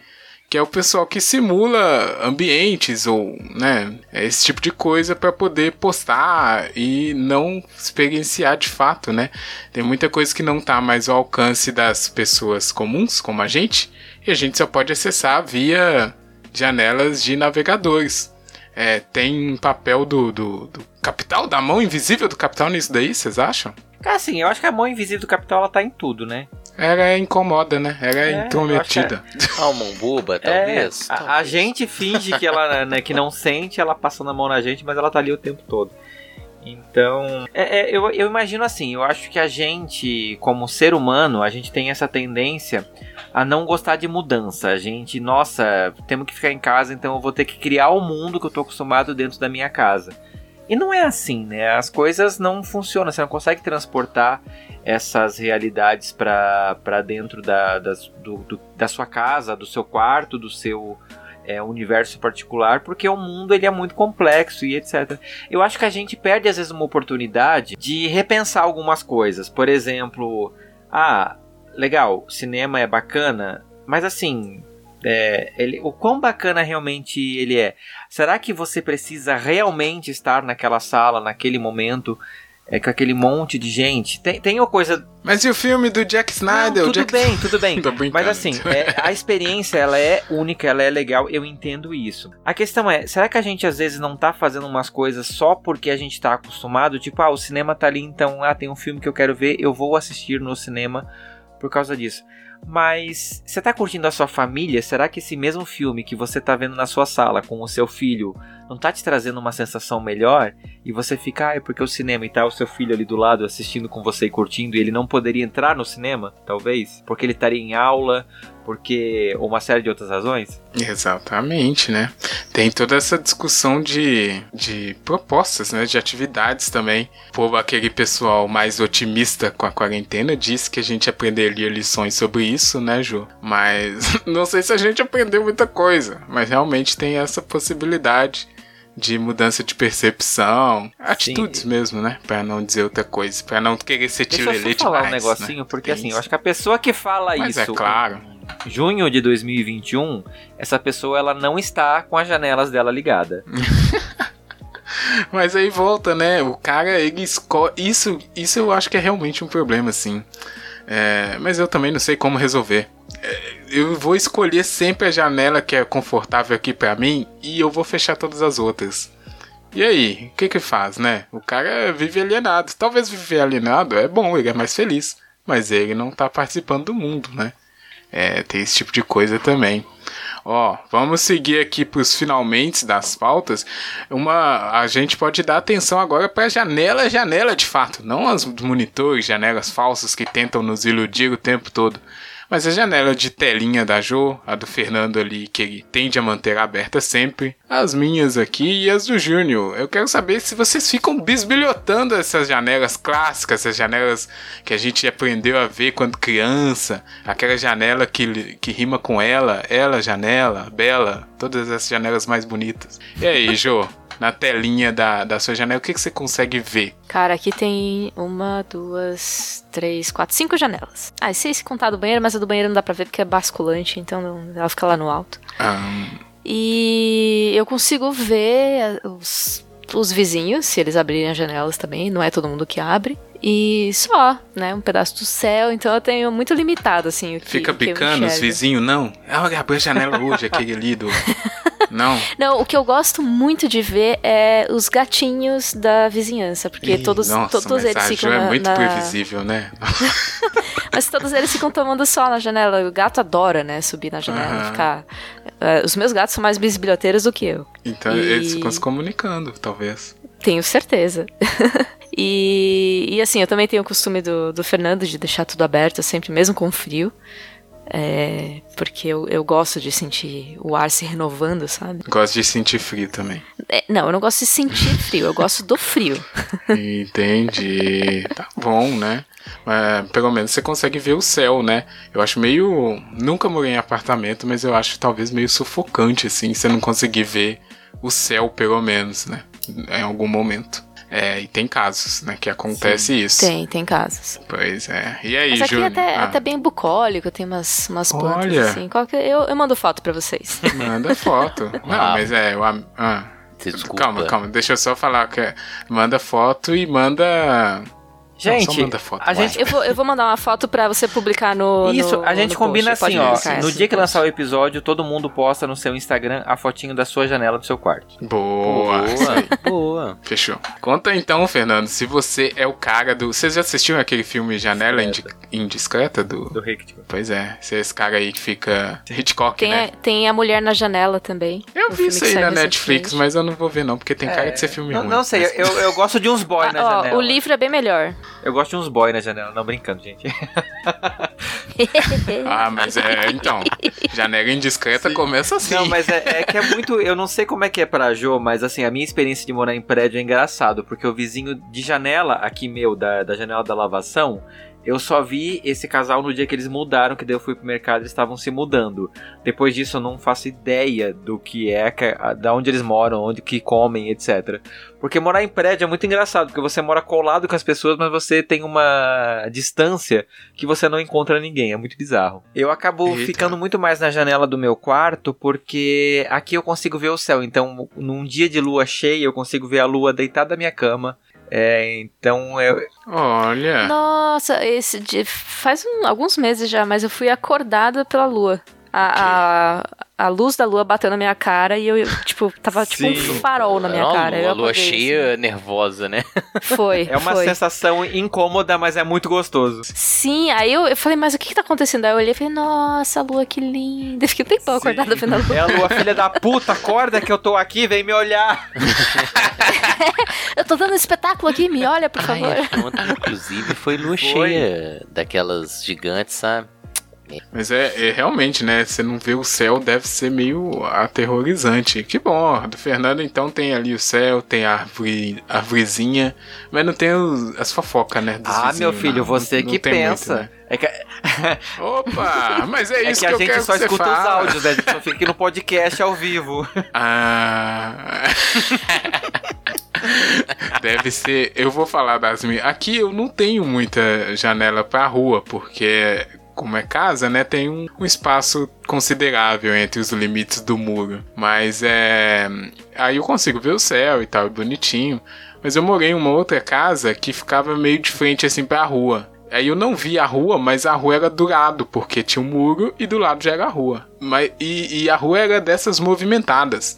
que é o pessoal que simula ambientes ou, né, esse tipo de coisa para poder postar e não experienciar de fato, né? Tem muita coisa que não está mais ao alcance das pessoas comuns, como a gente, e a gente só pode acessar via janelas de navegadores. É, tem um papel do, do, do capital, da mão invisível do capital nisso daí, vocês acham? Cara, assim, eu acho que a mão invisível do capital ela tá em tudo, né? Ela é incomoda, né? Ela é, é intrometida. É... A mão boba, talvez. É, a, a, gente finge que ela né, que não sente, ela passando a mão na gente, mas ela tá ali o tempo todo. Então, é, é, eu, eu imagino assim, eu acho que a gente, como ser humano, a gente tem essa tendência a não gostar de mudança. A gente, nossa, temos que ficar em casa, então eu vou ter que criar o mundo que eu tô acostumado dentro da minha casa. E não é assim, né? As coisas não funcionam, você não consegue transportar essas realidades para dentro da, das, do, do, da sua casa, do seu quarto, do seu é, universo particular, porque o mundo ele é muito complexo e etc. Eu acho que a gente perde às vezes uma oportunidade de repensar algumas coisas. Por exemplo, ah, legal, cinema é bacana, mas assim, é, ele, o quão bacana realmente ele é. Será que você precisa realmente estar naquela sala, naquele momento, é, com aquele monte de gente? Tem, tem uma coisa. Mas e o filme do Jack Snyder? Não, tudo Jack... bem, tudo bem. Mas assim, é, a experiência ela é única, ela é legal, eu entendo isso. A questão é, será que a gente às vezes não tá fazendo umas coisas só porque a gente tá acostumado? Tipo, ah, o cinema tá ali, então, ah, tem um filme que eu quero ver, eu vou assistir no cinema por causa disso. Mas você tá curtindo a sua família? Será que esse mesmo filme que você tá vendo na sua sala com o seu filho não tá te trazendo uma sensação melhor? E você fica, ah, é porque o cinema e tá o seu filho ali do lado assistindo com você e curtindo e ele não poderia entrar no cinema, talvez? Porque ele estaria em aula, porque ou uma série de outras razões? Exatamente, né? Tem toda essa discussão de, de propostas, né? De atividades também. Por aquele pessoal mais otimista com a quarentena disse que a gente aprenderia lições sobre isso, né, Ju? Mas não sei se a gente aprendeu muita coisa, mas realmente tem essa possibilidade de mudança de percepção, atitudes Sim. mesmo, né? Para não dizer outra coisa, para não querer ser tilelê demais. Deixa eu falar um negocinho, né? porque Tem assim, isso. eu acho que a pessoa que fala Mas é isso, é claro. junho de 2021, essa pessoa ela não está com as janelas dela ligada. Mas aí volta, né? O cara ele escolhe isso, isso eu acho que é realmente um problema, assim. É, mas eu também não sei como resolver. É, eu vou escolher sempre a janela que é confortável aqui para mim e eu vou fechar todas as outras. E aí, o que que faz, né? O cara vive alienado. Talvez viver alienado é bom, ele é mais feliz. Mas ele não tá participando do mundo, né? É, tem esse tipo de coisa também. Ó, vamos seguir aqui para os finalmente das pautas. Uma, a gente pode dar atenção agora para janela, janela de fato, não as monitores, janelas falsas que tentam nos iludir o tempo todo. Mas a janela de telinha da Jo, a do Fernando ali, que ele tende a manter aberta sempre, as minhas aqui e as do Júnior. Eu quero saber se vocês ficam bisbilhotando essas janelas clássicas, essas janelas que a gente aprendeu a ver quando criança, aquela janela que, que rima com ela, ela, janela, bela, todas essas janelas mais bonitas. E aí, Jo? na telinha da, da sua janela, o que, que você consegue ver? Cara, aqui tem uma, duas, três, quatro, cinco janelas. Ah, sei se contar do banheiro, mas a do banheiro não dá pra ver porque é basculante, então ela fica lá no alto. Ah. E eu consigo ver os, os vizinhos, se eles abrirem as janelas também, não é todo mundo que abre. E só, né? Um pedaço do céu, então eu tenho muito limitado, assim. Que, Fica picando os vizinhos, não? Ah, abriu a janela hoje, aquele ali do. Não. Não, o que eu gosto muito de ver é os gatinhos da vizinhança, porque Ih, todos, nossa, todos eles ficam. é muito na... previsível, né? mas todos eles ficam tomando sol na janela. O gato adora, né? Subir na janela e ficar. Uh, os meus gatos são mais bisbilhoteiros do que eu. Então e... eles ficam se comunicando, talvez. Tenho certeza. e, e assim, eu também tenho o costume do, do Fernando de deixar tudo aberto sempre, mesmo com frio. É, porque eu, eu gosto de sentir o ar se renovando, sabe? Gosto de sentir frio também. É, não, eu não gosto de sentir frio, eu gosto do frio. Entendi. Tá bom, né? Mas pelo menos você consegue ver o céu, né? Eu acho meio. Nunca morei em apartamento, mas eu acho talvez meio sufocante, assim, você não conseguir ver o céu, pelo menos, né? Em algum momento. É, e tem casos, né, que acontece Sim. isso. Tem, tem casos. Pois é. E aí, Mas aqui Júnior? até, ah. até bem bucólico, tem umas, umas plantas Olha. assim. Que, eu, eu mando foto pra vocês. Manda foto. Não, mas é, eu, ah, Desculpa. Calma, calma, deixa eu só falar que manda foto e manda Gente, Não, foto, a gente... Eu, vou, eu vou mandar uma foto pra você publicar no. Isso, no, a gente combina post. assim, ó. No dia que lançar o episódio, todo mundo posta no seu Instagram a fotinho da sua janela do seu quarto. Boa! Boa! Boa. Fechou. Conta então, Fernando, se você é o cara do. Vocês já assistiram aquele filme Janela Indi... Indiscreta do. Do Hitchcock. Pois é, você é esse cara aí que fica. Hitchcock, tem né? A, tem a mulher na janela também. Eu vi isso aí na Netflix, mas eu não vou ver, não, porque tem é, cara de ser filme não, ruim. Não sei, mas... eu, eu gosto de uns boy ah, na ó, janela. O livro é bem melhor. Eu gosto de uns boy na janela, não brincando, gente. ah, mas é, então, janela indiscreta Sim. começa assim. Não, mas é, é, que é muito, eu não sei como é que é pra Jo, mas assim, a minha experiência de morar em prédio é engraçado, porque o vizinho de janela aqui meu, da, da janela da lavação, eu só vi esse casal no dia que eles mudaram, que daí eu fui pro mercado e eles estavam se mudando. Depois disso eu não faço ideia do que é, da onde eles moram, onde que comem, etc. Porque morar em prédio é muito engraçado, porque você mora colado com as pessoas, mas você tem uma distância que você não encontra ninguém, é muito bizarro. Eu acabo Eita. ficando muito mais na janela do meu quarto, porque aqui eu consigo ver o céu. Então, num dia de lua cheia, eu consigo ver a lua deitada na minha cama é, então eu. Olha! Nossa, esse de, faz um, alguns meses já, mas eu fui acordada pela lua. A, a, a, luz da lua bateu na minha cara e eu, tipo, tava Sim. tipo um farol na minha Não, cara. A lua cheia, assim. nervosa, né? Foi. É uma foi. sensação incômoda, mas é muito gostoso. Sim, aí eu, eu falei, mas o que que tá acontecendo? Aí eu olhei e falei, nossa, lua, que linda. Fiquei um tempão acordada vendo a lua. É a lua, filha da puta, acorda que eu tô aqui, vem me olhar. eu tô dando um espetáculo aqui, me olha, por favor. Ai, inclusive, foi lua foi. cheia daquelas gigantes, sabe? Mas é, é, realmente, né? Você não vê o céu, deve ser meio aterrorizante. Que bom, do Fernando então tem ali o céu, tem a árvore, árvorezinha, mas não tem os, as fofocas, né? ah, vizinhos, meu filho, não, você não, que pensa. Muito, né? É que... Opa, mas é, é isso que, que, a gente só escuta fala. os áudios, né? A gente só fica no podcast ao vivo. Ah. Deve ser. Eu vou falar das minhas. Aqui eu não tenho muita janela pra rua, porque como é casa, né, tem um, um, espaço considerável entre os limites do muro. Mas é. Aí eu consigo ver o céu e tal, bonitinho. Mas eu morei em uma outra casa que ficava meio de frente assim pra rua. Aí eu não vi a rua, mas a rua era do lado, porque tinha um muro e do lado já era a rua. Mas, e, e a rua era dessas movimentadas.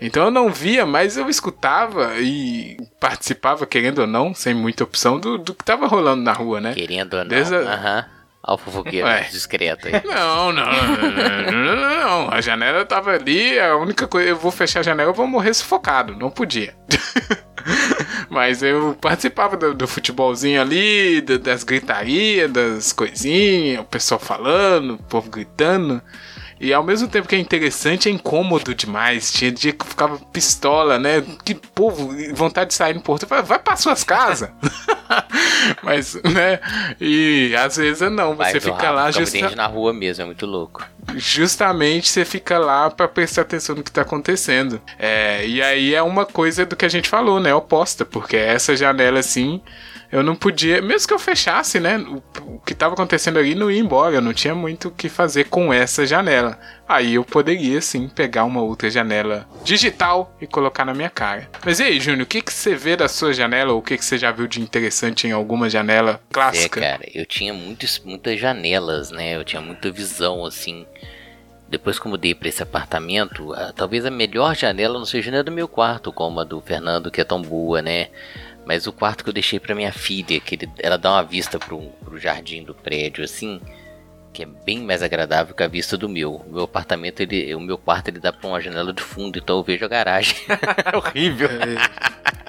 Então eu não via, mas eu escutava e participava, querendo ou não, sem muita opção, do, do que tava rolando na rua, né? Querendo ou não. Desde a... Olha o fofoqueiro Ué. discreto aí. Não, não, não, não, não, A janela tava ali, a única coisa. Eu vou fechar a janela, eu vou morrer sufocado. Não podia. Mas eu participava do, do futebolzinho ali, do, das gritarias, das coisinhas, o pessoal falando, o povo gritando. E ao mesmo tempo que é interessante, é incômodo demais. Tinha dia que ficava pistola, né? Que povo, vontade de sair no porto. Vai, vai para suas casas. Mas, né? E às vezes não. Você Mas, fica lá justamente na rua mesmo, é muito louco. Justamente você fica lá para prestar atenção no que tá acontecendo. É, e aí é uma coisa do que a gente falou, né? Oposta, porque essa janela assim eu não podia, mesmo que eu fechasse, né? O, o que estava acontecendo ali não ia embora, eu não tinha muito o que fazer com essa janela. Aí eu poderia sim pegar uma outra janela digital e colocar na minha cara. Mas e aí, Júnior, o que, que você vê da sua janela ou o que, que você já viu de interessante em alguma janela clássica? É, cara, eu tinha muitos, muitas janelas, né? Eu tinha muita visão assim depois que eu mudei para esse apartamento, talvez a melhor janela não seja nem do meu quarto, como a do Fernando, que é tão boa, né? Mas o quarto que eu deixei para minha filha, que ele, ela dá uma vista pro, pro jardim do prédio, assim, que é bem mais agradável que a vista do meu. O meu apartamento, ele, o meu quarto, ele dá pra uma janela de fundo, então eu vejo a garagem. é horrível.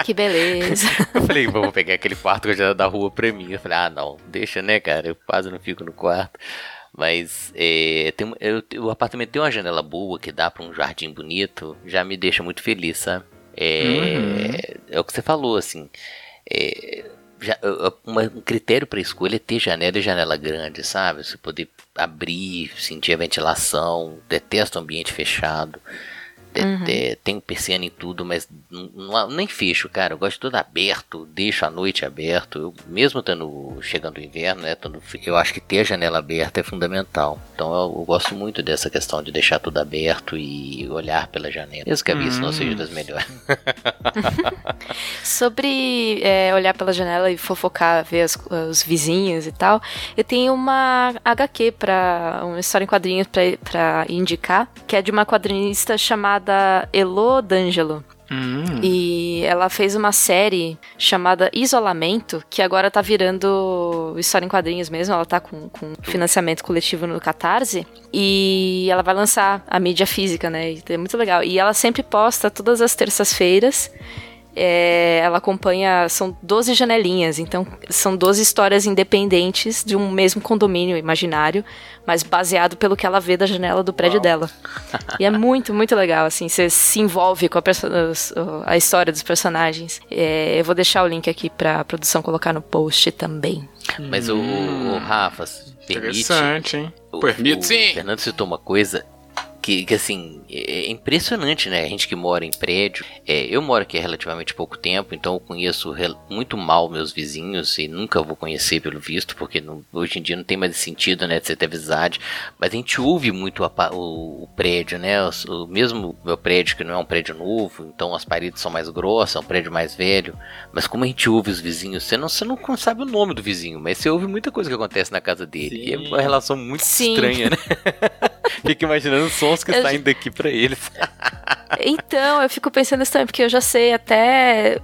Que beleza. Eu falei, vou pegar aquele quarto que eu já da rua pra mim. Eu falei, ah, não, deixa, né, cara? Eu quase não fico no quarto. Mas é, tem, eu, o apartamento tem uma janela boa que dá para um jardim bonito, já me deixa muito feliz, sabe? É, uhum. é o que você falou, assim. É, já, uma, um critério para escolha é ter janela e janela grande, sabe? Você poder abrir, sentir a ventilação. Detesto ambiente fechado. Uhum. É, tem persiana em tudo, mas não, nem fecho, cara. Eu gosto de tudo aberto, deixo a noite aberto. Eu, mesmo tendo chegando o inverno, né? Tendo, eu acho que ter a janela aberta é fundamental. Então eu, eu, gosto muito dessa questão de deixar tudo aberto e olhar pela janela. Mesmo que a vista uhum. não seja das melhores. Sobre é, olhar pela janela e fofocar, ver as, os vizinhos e tal, eu tenho uma HQ para uma história em quadrinhos para indicar, que é de uma quadrinista chamada chamada Elo D'Angelo. Hum. E ela fez uma série chamada Isolamento, que agora tá virando história em quadrinhos mesmo. Ela tá com, com financiamento coletivo no Catarse. E ela vai lançar a mídia física, né? É muito legal. E ela sempre posta todas as terças-feiras é, ela acompanha. São 12 janelinhas, então são 12 histórias independentes de um mesmo condomínio imaginário, mas baseado pelo que ela vê da janela do prédio Uau. dela. E é muito, muito legal, assim, você se envolve com a, a história dos personagens. É, eu vou deixar o link aqui pra produção colocar no post também. Mas o, o hum. Rafa, permite. Interessante, hein? Permite sim. O Fernando citou uma coisa que, que assim, é, é impressionante, né? A gente que mora em prédio. É, eu moro aqui há relativamente pouco tempo, então eu conheço muito mal meus vizinhos e nunca vou conhecer pelo visto, porque não, hoje em dia não tem mais sentido, né? De você ter amizade. Mas a gente ouve muito a, o, o, prédio, né? O, o, mesmo meu prédio, que não é um prédio novo, então as paredes são mais grossas, é um prédio mais velho. Mas como a gente ouve os vizinhos, você não, você não sabe o nome do vizinho, mas você ouve muita coisa que acontece na casa dele. Sim. E é uma relação muito Sim. estranha, né? Fica imaginando sons sons que eu saem daqui para eles. então, eu fico pensando nisso também, porque eu já sei até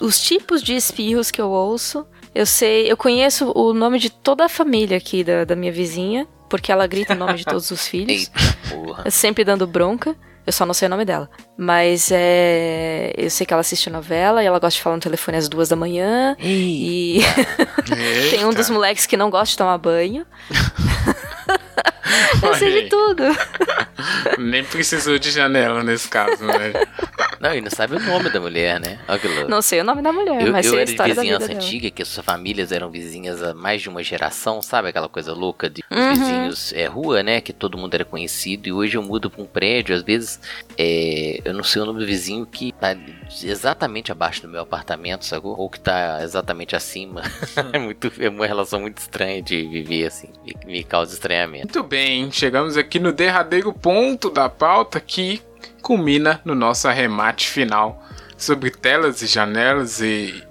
os tipos de espirros que eu ouço. Eu sei, eu conheço o nome de toda a família aqui da, da minha vizinha, porque ela grita o nome de todos os filhos. Eita, porra. Sempre dando bronca. Eu só não sei o nome dela. Mas é. Eu sei que ela assiste novela e ela gosta de falar no telefone às duas da manhã. E. Tem um dos moleques que não gosta de tomar banho. Eu sei de tudo. Nem precisou de janela nesse caso, né? Não, e não sabe o nome da mulher, né? Olha que louco. Não sei o nome da mulher, eu, mas eu sei a história da vida vizinhança antiga, que suas famílias eram vizinhas há mais de uma geração, sabe? Aquela coisa louca de uhum. vizinhos é rua, né? Que todo mundo era conhecido. E hoje eu mudo pra um prédio, às vezes é, eu não sei o nome do vizinho que tá exatamente abaixo do meu apartamento, sacou? Ou que tá exatamente acima. é, muito, é uma relação muito estranha de viver assim. Me, me causa estranhamento. Muito bem, chegamos aqui no derradeiro ponto da pauta que culmina no nosso arremate final sobre telas e janelas e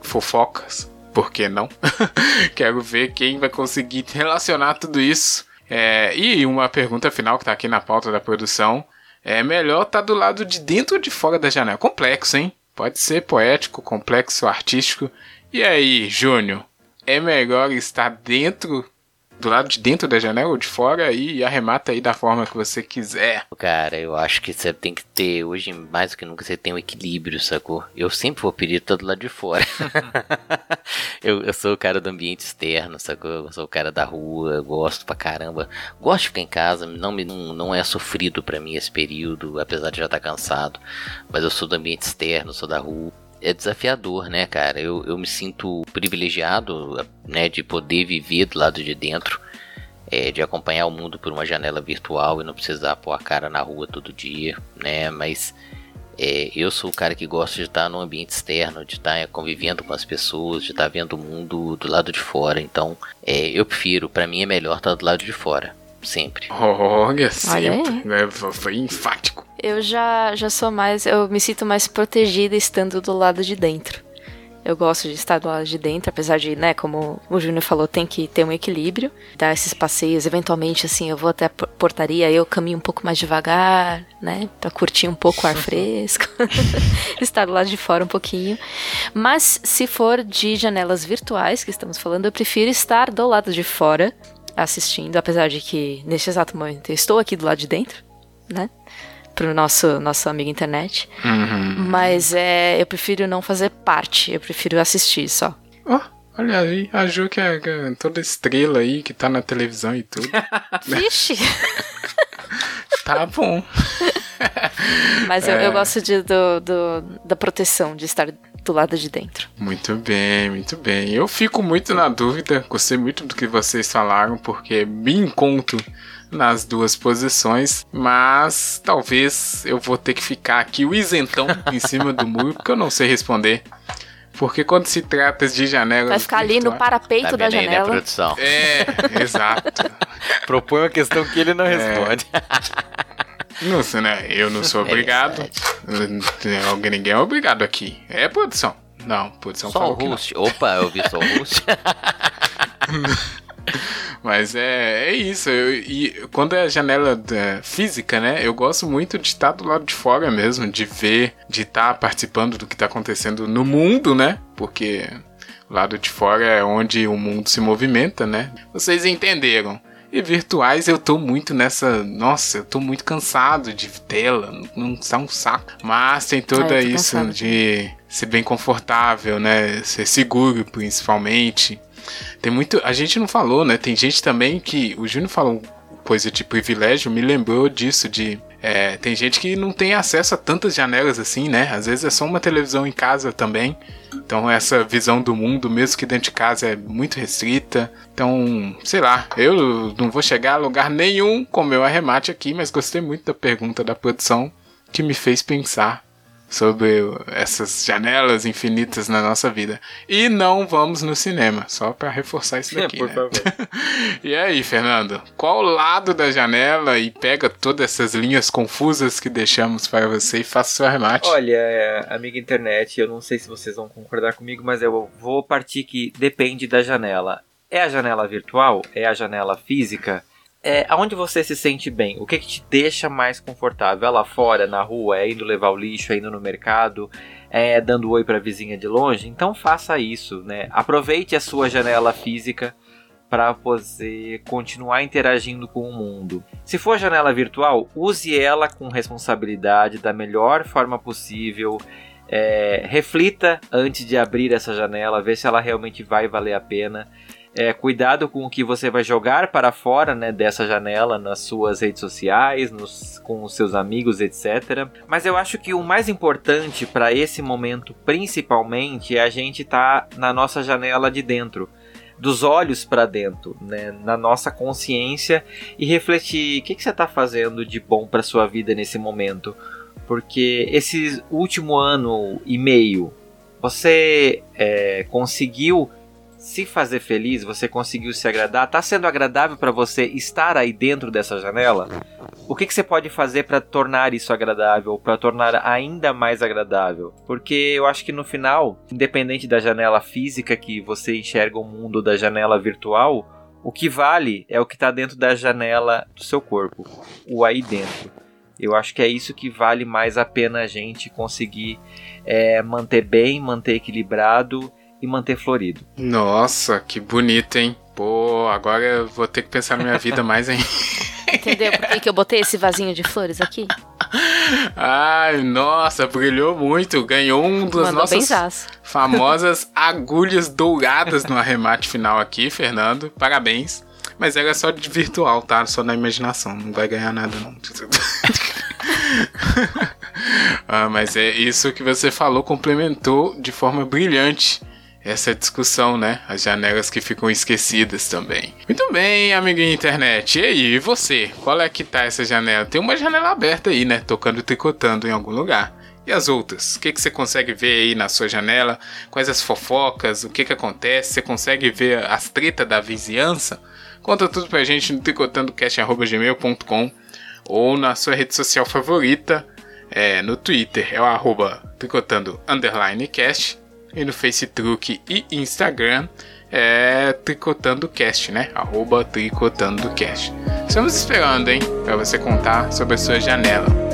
fofocas. Por que não? Quero ver quem vai conseguir relacionar tudo isso. É, e uma pergunta final que está aqui na pauta da produção. É melhor estar tá do lado de dentro ou de fora da janela? Complexo, hein? Pode ser poético, complexo, artístico. E aí, Júnior? É melhor estar dentro do lado de dentro da janela ou de fora e arremata aí da forma que você quiser. Cara, eu acho que você tem que ter, hoje mais do que nunca, você tem um equilíbrio, sacou? Eu sempre vou pedir todo lado de fora. eu, eu sou o cara do ambiente externo, sacou? Eu sou o cara da rua, gosto pra caramba. Gosto de ficar em casa, não, me, não, não é sofrido para mim esse período, apesar de já estar tá cansado. Mas eu sou do ambiente externo, sou da rua é desafiador, né, cara? Eu, eu me sinto privilegiado, né, de poder viver do lado de dentro, é, de acompanhar o mundo por uma janela virtual e não precisar pôr a cara na rua todo dia, né? Mas é, eu sou o cara que gosta de estar no ambiente externo, de estar convivendo com as pessoas, de estar vendo o mundo do lado de fora. Então, é, eu prefiro, para mim é melhor estar do lado de fora, sempre. Olha, sempre. Olha Foi enfático. Eu já, já sou mais. Eu me sinto mais protegida estando do lado de dentro. Eu gosto de estar do lado de dentro, apesar de, né, como o Júnior falou, tem que ter um equilíbrio, dar esses passeios. Eventualmente, assim, eu vou até a portaria, eu caminho um pouco mais devagar, né, pra curtir um pouco o ar fresco, estar do lado de fora um pouquinho. Mas se for de janelas virtuais que estamos falando, eu prefiro estar do lado de fora assistindo, apesar de que neste exato momento eu estou aqui do lado de dentro, né? Pro nosso, nosso amigo internet. Uhum. Mas é, eu prefiro não fazer parte, eu prefiro assistir só. Oh, Olha aí, a Ju que é, que é toda estrela aí, que tá na televisão e tudo. Vixe! tá bom. Mas eu, é... eu gosto de, do, do, da proteção, de estar do lado de dentro. Muito bem, muito bem. Eu fico muito na dúvida, gostei muito do que vocês falaram, porque me encontro nas duas posições, mas talvez eu vou ter que ficar aqui o isentão em cima do muro, porque eu não sei responder. Porque quando se trata de janelas. Vai ficar ali no parapeito tá da né, janela. produção. É, exato. Propõe uma questão que ele não é. responde. Não sei, né? Eu não sou é obrigado. É ninguém é obrigado aqui. É produção. Não, produção Só o host. Opa, eu vi só o host. Mas é, é isso. Eu, e quando é janela é, física, né? Eu gosto muito de estar do lado de fora mesmo, de ver, de estar participando do que está acontecendo no mundo, né? Porque o lado de fora é onde o mundo se movimenta, né? Vocês entenderam. E virtuais eu tô muito nessa. Nossa, eu tô muito cansado de tela. Não está um saco. Mas tem toda ah, isso cansado. de ser bem confortável, né? Ser seguro, principalmente. Tem muito. A gente não falou, né? Tem gente também que. O Júnior falou coisa de privilégio, me lembrou disso, de. É, tem gente que não tem acesso a tantas janelas assim, né? Às vezes é só uma televisão em casa também. Então essa visão do mundo, mesmo que dentro de casa, é muito restrita. Então, sei lá, eu não vou chegar a lugar nenhum com meu arremate aqui, mas gostei muito da pergunta da produção que me fez pensar sobre essas janelas infinitas na nossa vida. E não vamos no cinema, só para reforçar isso daqui. É, por né? favor. e aí, Fernando, qual lado da janela e pega todas essas linhas confusas que deixamos para você e faça seu arremate? Olha, é, amiga internet, eu não sei se vocês vão concordar comigo, mas eu vou partir que depende da janela. É a janela virtual? É a janela física? É, aonde você se sente bem? O que, que te deixa mais confortável? É lá fora, na rua, é indo levar o lixo, é indo no mercado, é dando oi para a vizinha de longe? Então faça isso, né? Aproveite a sua janela física para você continuar interagindo com o mundo. Se for janela virtual, use ela com responsabilidade, da melhor forma possível. É, reflita antes de abrir essa janela, ver se ela realmente vai valer a pena. É, cuidado com o que você vai jogar para fora né, dessa janela nas suas redes sociais, nos, com os seus amigos, etc. Mas eu acho que o mais importante para esse momento, principalmente, é a gente estar tá na nossa janela de dentro dos olhos para dentro, né, na nossa consciência e refletir o que, que você está fazendo de bom para sua vida nesse momento, porque esse último ano e meio você é, conseguiu se fazer feliz, você conseguiu se agradar, tá sendo agradável para você estar aí dentro dessa janela? O que, que você pode fazer para tornar isso agradável, para tornar ainda mais agradável? Porque eu acho que no final, independente da janela física que você enxerga o mundo da janela virtual, o que vale é o que está dentro da janela do seu corpo, o aí dentro. Eu acho que é isso que vale mais a pena a gente conseguir é, manter bem, manter equilibrado e manter florido. Nossa, que bonito, hein? Pô, agora eu vou ter que pensar na minha vida mais, hein? Entendeu por que, que eu botei esse vasinho de flores aqui? Ai, nossa, brilhou muito. Ganhou um das Mandou nossas benzaço. famosas agulhas douradas no arremate final aqui, Fernando. Parabéns. Mas era só de virtual, tá? Só na imaginação. Não vai ganhar nada, não. ah, mas é isso que você falou, complementou de forma brilhante essa discussão, né? As janelas que ficam esquecidas também. Muito bem, amiguinho internet. E aí, e você? Qual é que tá essa janela? Tem uma janela aberta aí, né? Tocando e tricotando em algum lugar. E as outras? O que, que você consegue ver aí na sua janela? Quais as fofocas? O que, que acontece? Você consegue ver as tretas da vizinhança? Conta tudo pra gente no tricotandocast.gmail.com ou na sua rede social favorita, é, no Twitter, é o arroba tricotando underline cast e no Facebook e Instagram é Tricotando Cast, né? Arroba Tricotando Cast. Estamos esperando, hein? Para você contar sobre a sua janela.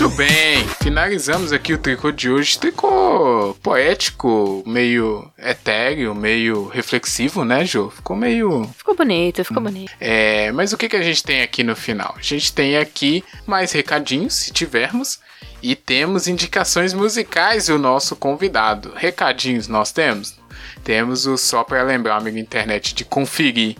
Muito bem, finalizamos aqui o tricô de hoje. Tricô poético, meio etéreo, meio reflexivo, né, Jô? Ficou meio. Ficou bonito, ficou bonito. É, mas o que, que a gente tem aqui no final? A gente tem aqui mais recadinhos, se tivermos. E temos indicações musicais do nosso convidado. Recadinhos nós temos? Temos o só para lembrar, amigo internet, de conferir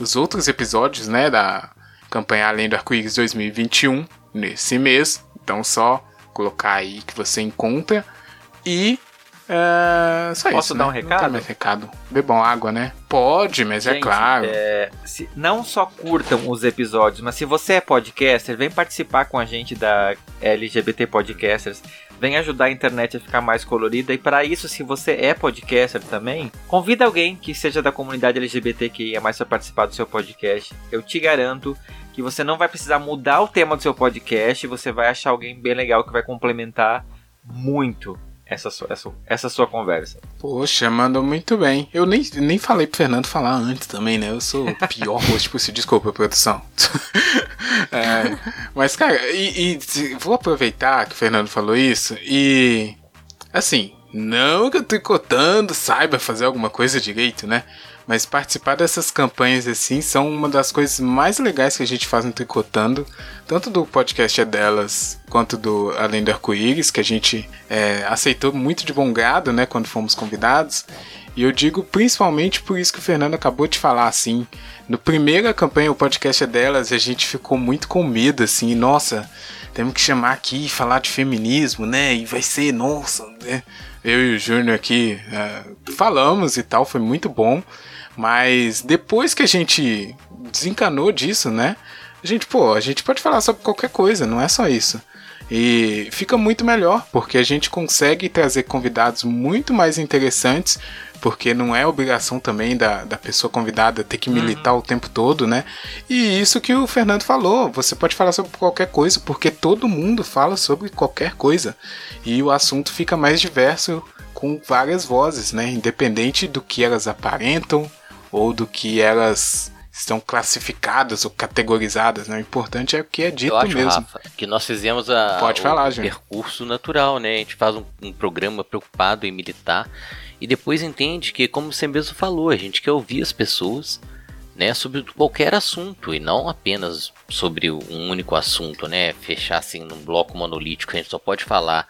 os outros episódios, né, da campanha Além do Arco-Íris 2021 nesse mês. Então só colocar aí que você encontra. E é, só Posso isso, dar né? um Não recado? tem mais recado. Bebam água, né? Pode, mas é Gente, claro. é, se- não só curtam os episódios, mas se você é podcaster, vem participar com a gente da LGBT Podcasters. Vem ajudar a internet a ficar mais colorida. E para isso, se você é podcaster também, convida alguém que seja da comunidade LGBT que é mais para participar do seu podcast. Eu te garanto que você não vai precisar mudar o tema do seu podcast. Você vai achar alguém bem legal que vai complementar muito essa sua, essa, essa sua conversa. Poxa, mandou muito bem. Eu nem, nem falei pro Fernando falar antes também, né? Eu sou o pior host possível. Desculpa, produção. É, mas, cara, e, e vou aproveitar que o Fernando falou isso e. Assim, não que eu tricotando saiba fazer alguma coisa direito, né? Mas participar dessas campanhas assim são uma das coisas mais legais que a gente faz no Tricotando, tanto do podcast é delas quanto do Além do Arco-Íris, que a gente é, aceitou muito de bom grado, né, quando fomos convidados. E eu digo principalmente por isso que o Fernando acabou de falar, assim. No primeira campanha, o podcast é delas, a gente ficou muito com medo, assim, nossa, temos que chamar aqui e falar de feminismo, né? E vai ser, nossa, né? Eu e o Júnior aqui é, falamos e tal, foi muito bom. Mas depois que a gente desencanou disso, né? A gente, pô, a gente pode falar sobre qualquer coisa, não é só isso. E fica muito melhor, porque a gente consegue trazer convidados muito mais interessantes, porque não é obrigação também da, da pessoa convidada ter que militar o tempo todo, né? E isso que o Fernando falou, você pode falar sobre qualquer coisa, porque todo mundo fala sobre qualquer coisa. E o assunto fica mais diverso com várias vozes, né? Independente do que elas aparentam ou do que elas estão classificadas ou categorizadas, né? O importante é o que é dito Eu acho, mesmo. Rafa, que nós fizemos a, Pode o falar, Júnior. percurso natural, né? A gente faz um, um programa preocupado em militar e depois entende que, como você mesmo falou, a gente quer ouvir as pessoas, né? Sobre qualquer assunto e não apenas sobre um único assunto, né? Fechar assim num bloco monolítico, a gente só pode falar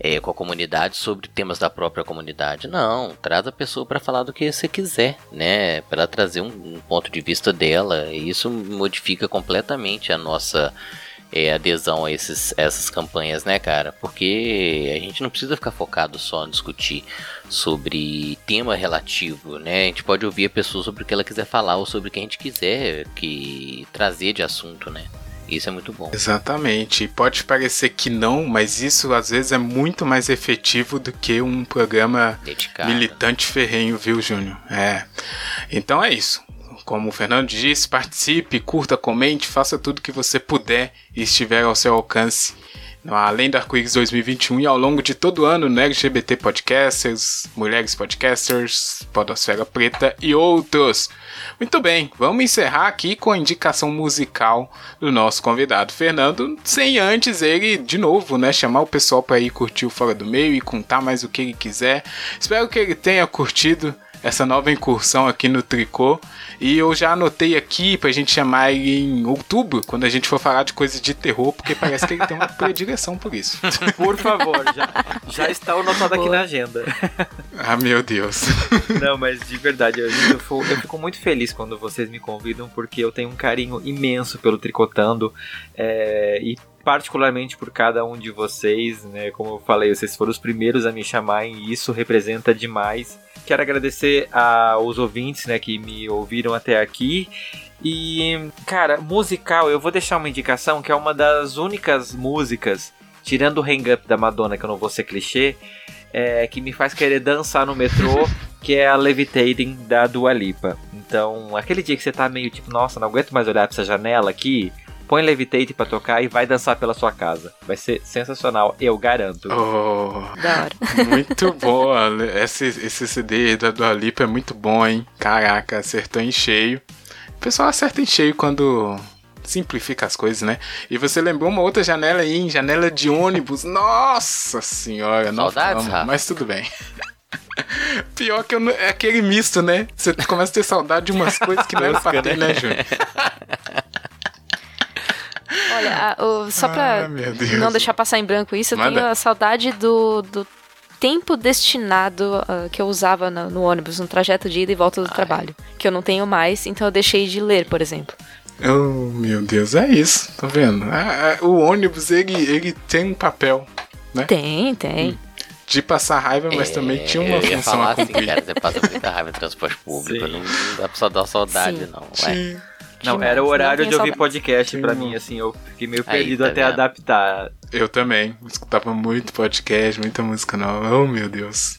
é, com a comunidade sobre temas da própria comunidade. Não, traz a pessoa para falar do que você quiser, né? Para trazer um, um ponto de vista dela. E isso modifica completamente a nossa é, adesão a esses, essas campanhas, né, cara? Porque a gente não precisa ficar focado só em discutir sobre tema relativo, né? A gente pode ouvir a pessoa sobre o que ela quiser falar ou sobre o que a gente quiser que trazer de assunto, né? Isso é muito bom. Exatamente. Pode parecer que não, mas isso às vezes é muito mais efetivo do que um programa Dedicado. militante ferrenho, viu, Júnior? É. Então é isso. Como o Fernando disse, participe, curta, comente, faça tudo que você puder e estiver ao seu alcance. Além do Arco-Íris 2021 e ao longo de todo o ano no LGBT Podcasters, Mulheres Podcasters, Podosfera Preta e outros. Muito bem, vamos encerrar aqui com a indicação musical do nosso convidado Fernando, sem antes ele, de novo, né, chamar o pessoal para ir curtir o Fora do Meio e contar mais o que ele quiser. Espero que ele tenha curtido essa nova incursão aqui no tricô. E eu já anotei aqui pra gente chamar ele em outubro, quando a gente for falar de coisa de terror, porque parece que ele tem uma predileção por isso. Por favor, já, já está anotado aqui na agenda. ah, meu Deus. Não, mas de verdade, eu, eu fico- eu fico muito feliz quando vocês me convidam, porque eu tenho um carinho imenso pelo Tricotando é, e particularmente por cada um de vocês, né? Como eu falei, vocês foram os primeiros a me chamarem e isso representa demais. Quero agradecer aos ouvintes, né, que me ouviram até aqui. E, cara, musical, eu vou deixar uma indicação que é uma das únicas músicas, tirando o Hang Up da Madonna, que eu não vou ser clichê, é, que me faz querer dançar no metrô, que é a Levitating da Dua Lipa. Então, aquele dia que você tá meio tipo, nossa, não aguento mais olhar pra essa janela aqui, põe Levitate pra tocar e vai dançar pela sua casa. Vai ser sensacional, eu garanto. Oh, Da hora. muito boa. Esse, esse CD da Dua Lipa é muito bom, hein? Caraca, acertou em cheio. O pessoal acerta em cheio quando simplifica as coisas, né? E você lembrou uma outra janela aí, hein? Janela de ônibus. Nossa senhora, não Saudades, Rafa? mas tudo bem. Pior que eu não- é aquele misto, né? Você começa a ter saudade de umas coisas que não era pra ter, né, Júnior? Olha, a- o- só pra Ah, não deixar passar em branco isso, eu Manda. tenho a saudade do, do tempo destinado ah, que eu usava no, no ônibus, no trajeto de ida e volta do trabalho. Que eu não tenho mais, então eu deixei de ler, por exemplo. Oh, meu Deus, é isso, tá vendo? Ah, o ônibus, ele, ele tem um papel Tem, tem. de passar raiva, mas também tinha uma É, eu ia função falar a assim, cumprir. cara, você passa muita raiva no transporte público, Sim. não, não dá pra só dar saudade, Sim. não. Ué. Não, Demais, era o horário de ouvir saudade. podcast pra Sim. mim, assim, eu fiquei meio Aí, perdido tá até vendo? adaptar. Eu também. Escutava muito podcast, muita música nova. Oh, meu Deus.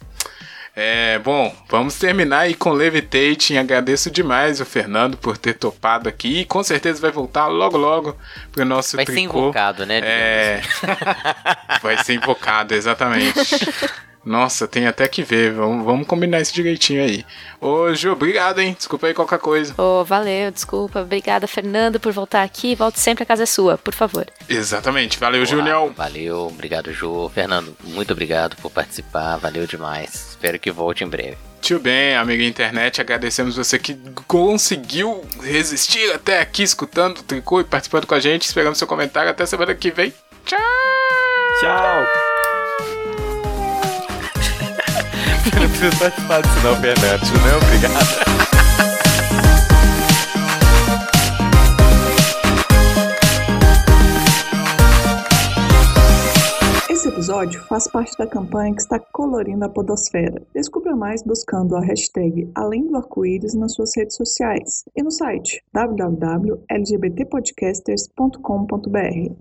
É, bom, vamos terminar aí com Levitating. Agradeço demais o Fernando por ter topado aqui. E com certeza vai voltar logo, logo pro nosso Vai ser tricô. invocado, né? É. vai ser invocado, exatamente. Nossa, tem até que ver. Vamos, vamos combinar isso direitinho aí. Ô, Ju, obrigado, hein? Desculpa aí qualquer coisa. Oh, valeu, desculpa. Obrigada, Fernando, por voltar aqui. Volte sempre, a casa é sua, por favor. Exatamente. Valeu, Junior. Valeu, obrigado, Ju. Fernando, muito obrigado por participar, valeu demais. Espero que volte em breve. Tio bem, amigo internet, agradecemos você que conseguiu resistir até aqui escutando o tricô e participando com a gente. Esperamos seu comentário. Até semana que vem. Tchau! Tchau! Não precisa participar disso não, Fernando. Não, obrigado. Esse episódio faz parte da campanha que está colorindo a podosfera. Descubra mais buscando a hashtag Além do Arco-Íris nas suas redes sociais e no site www.lgbtpodcasters.com.br.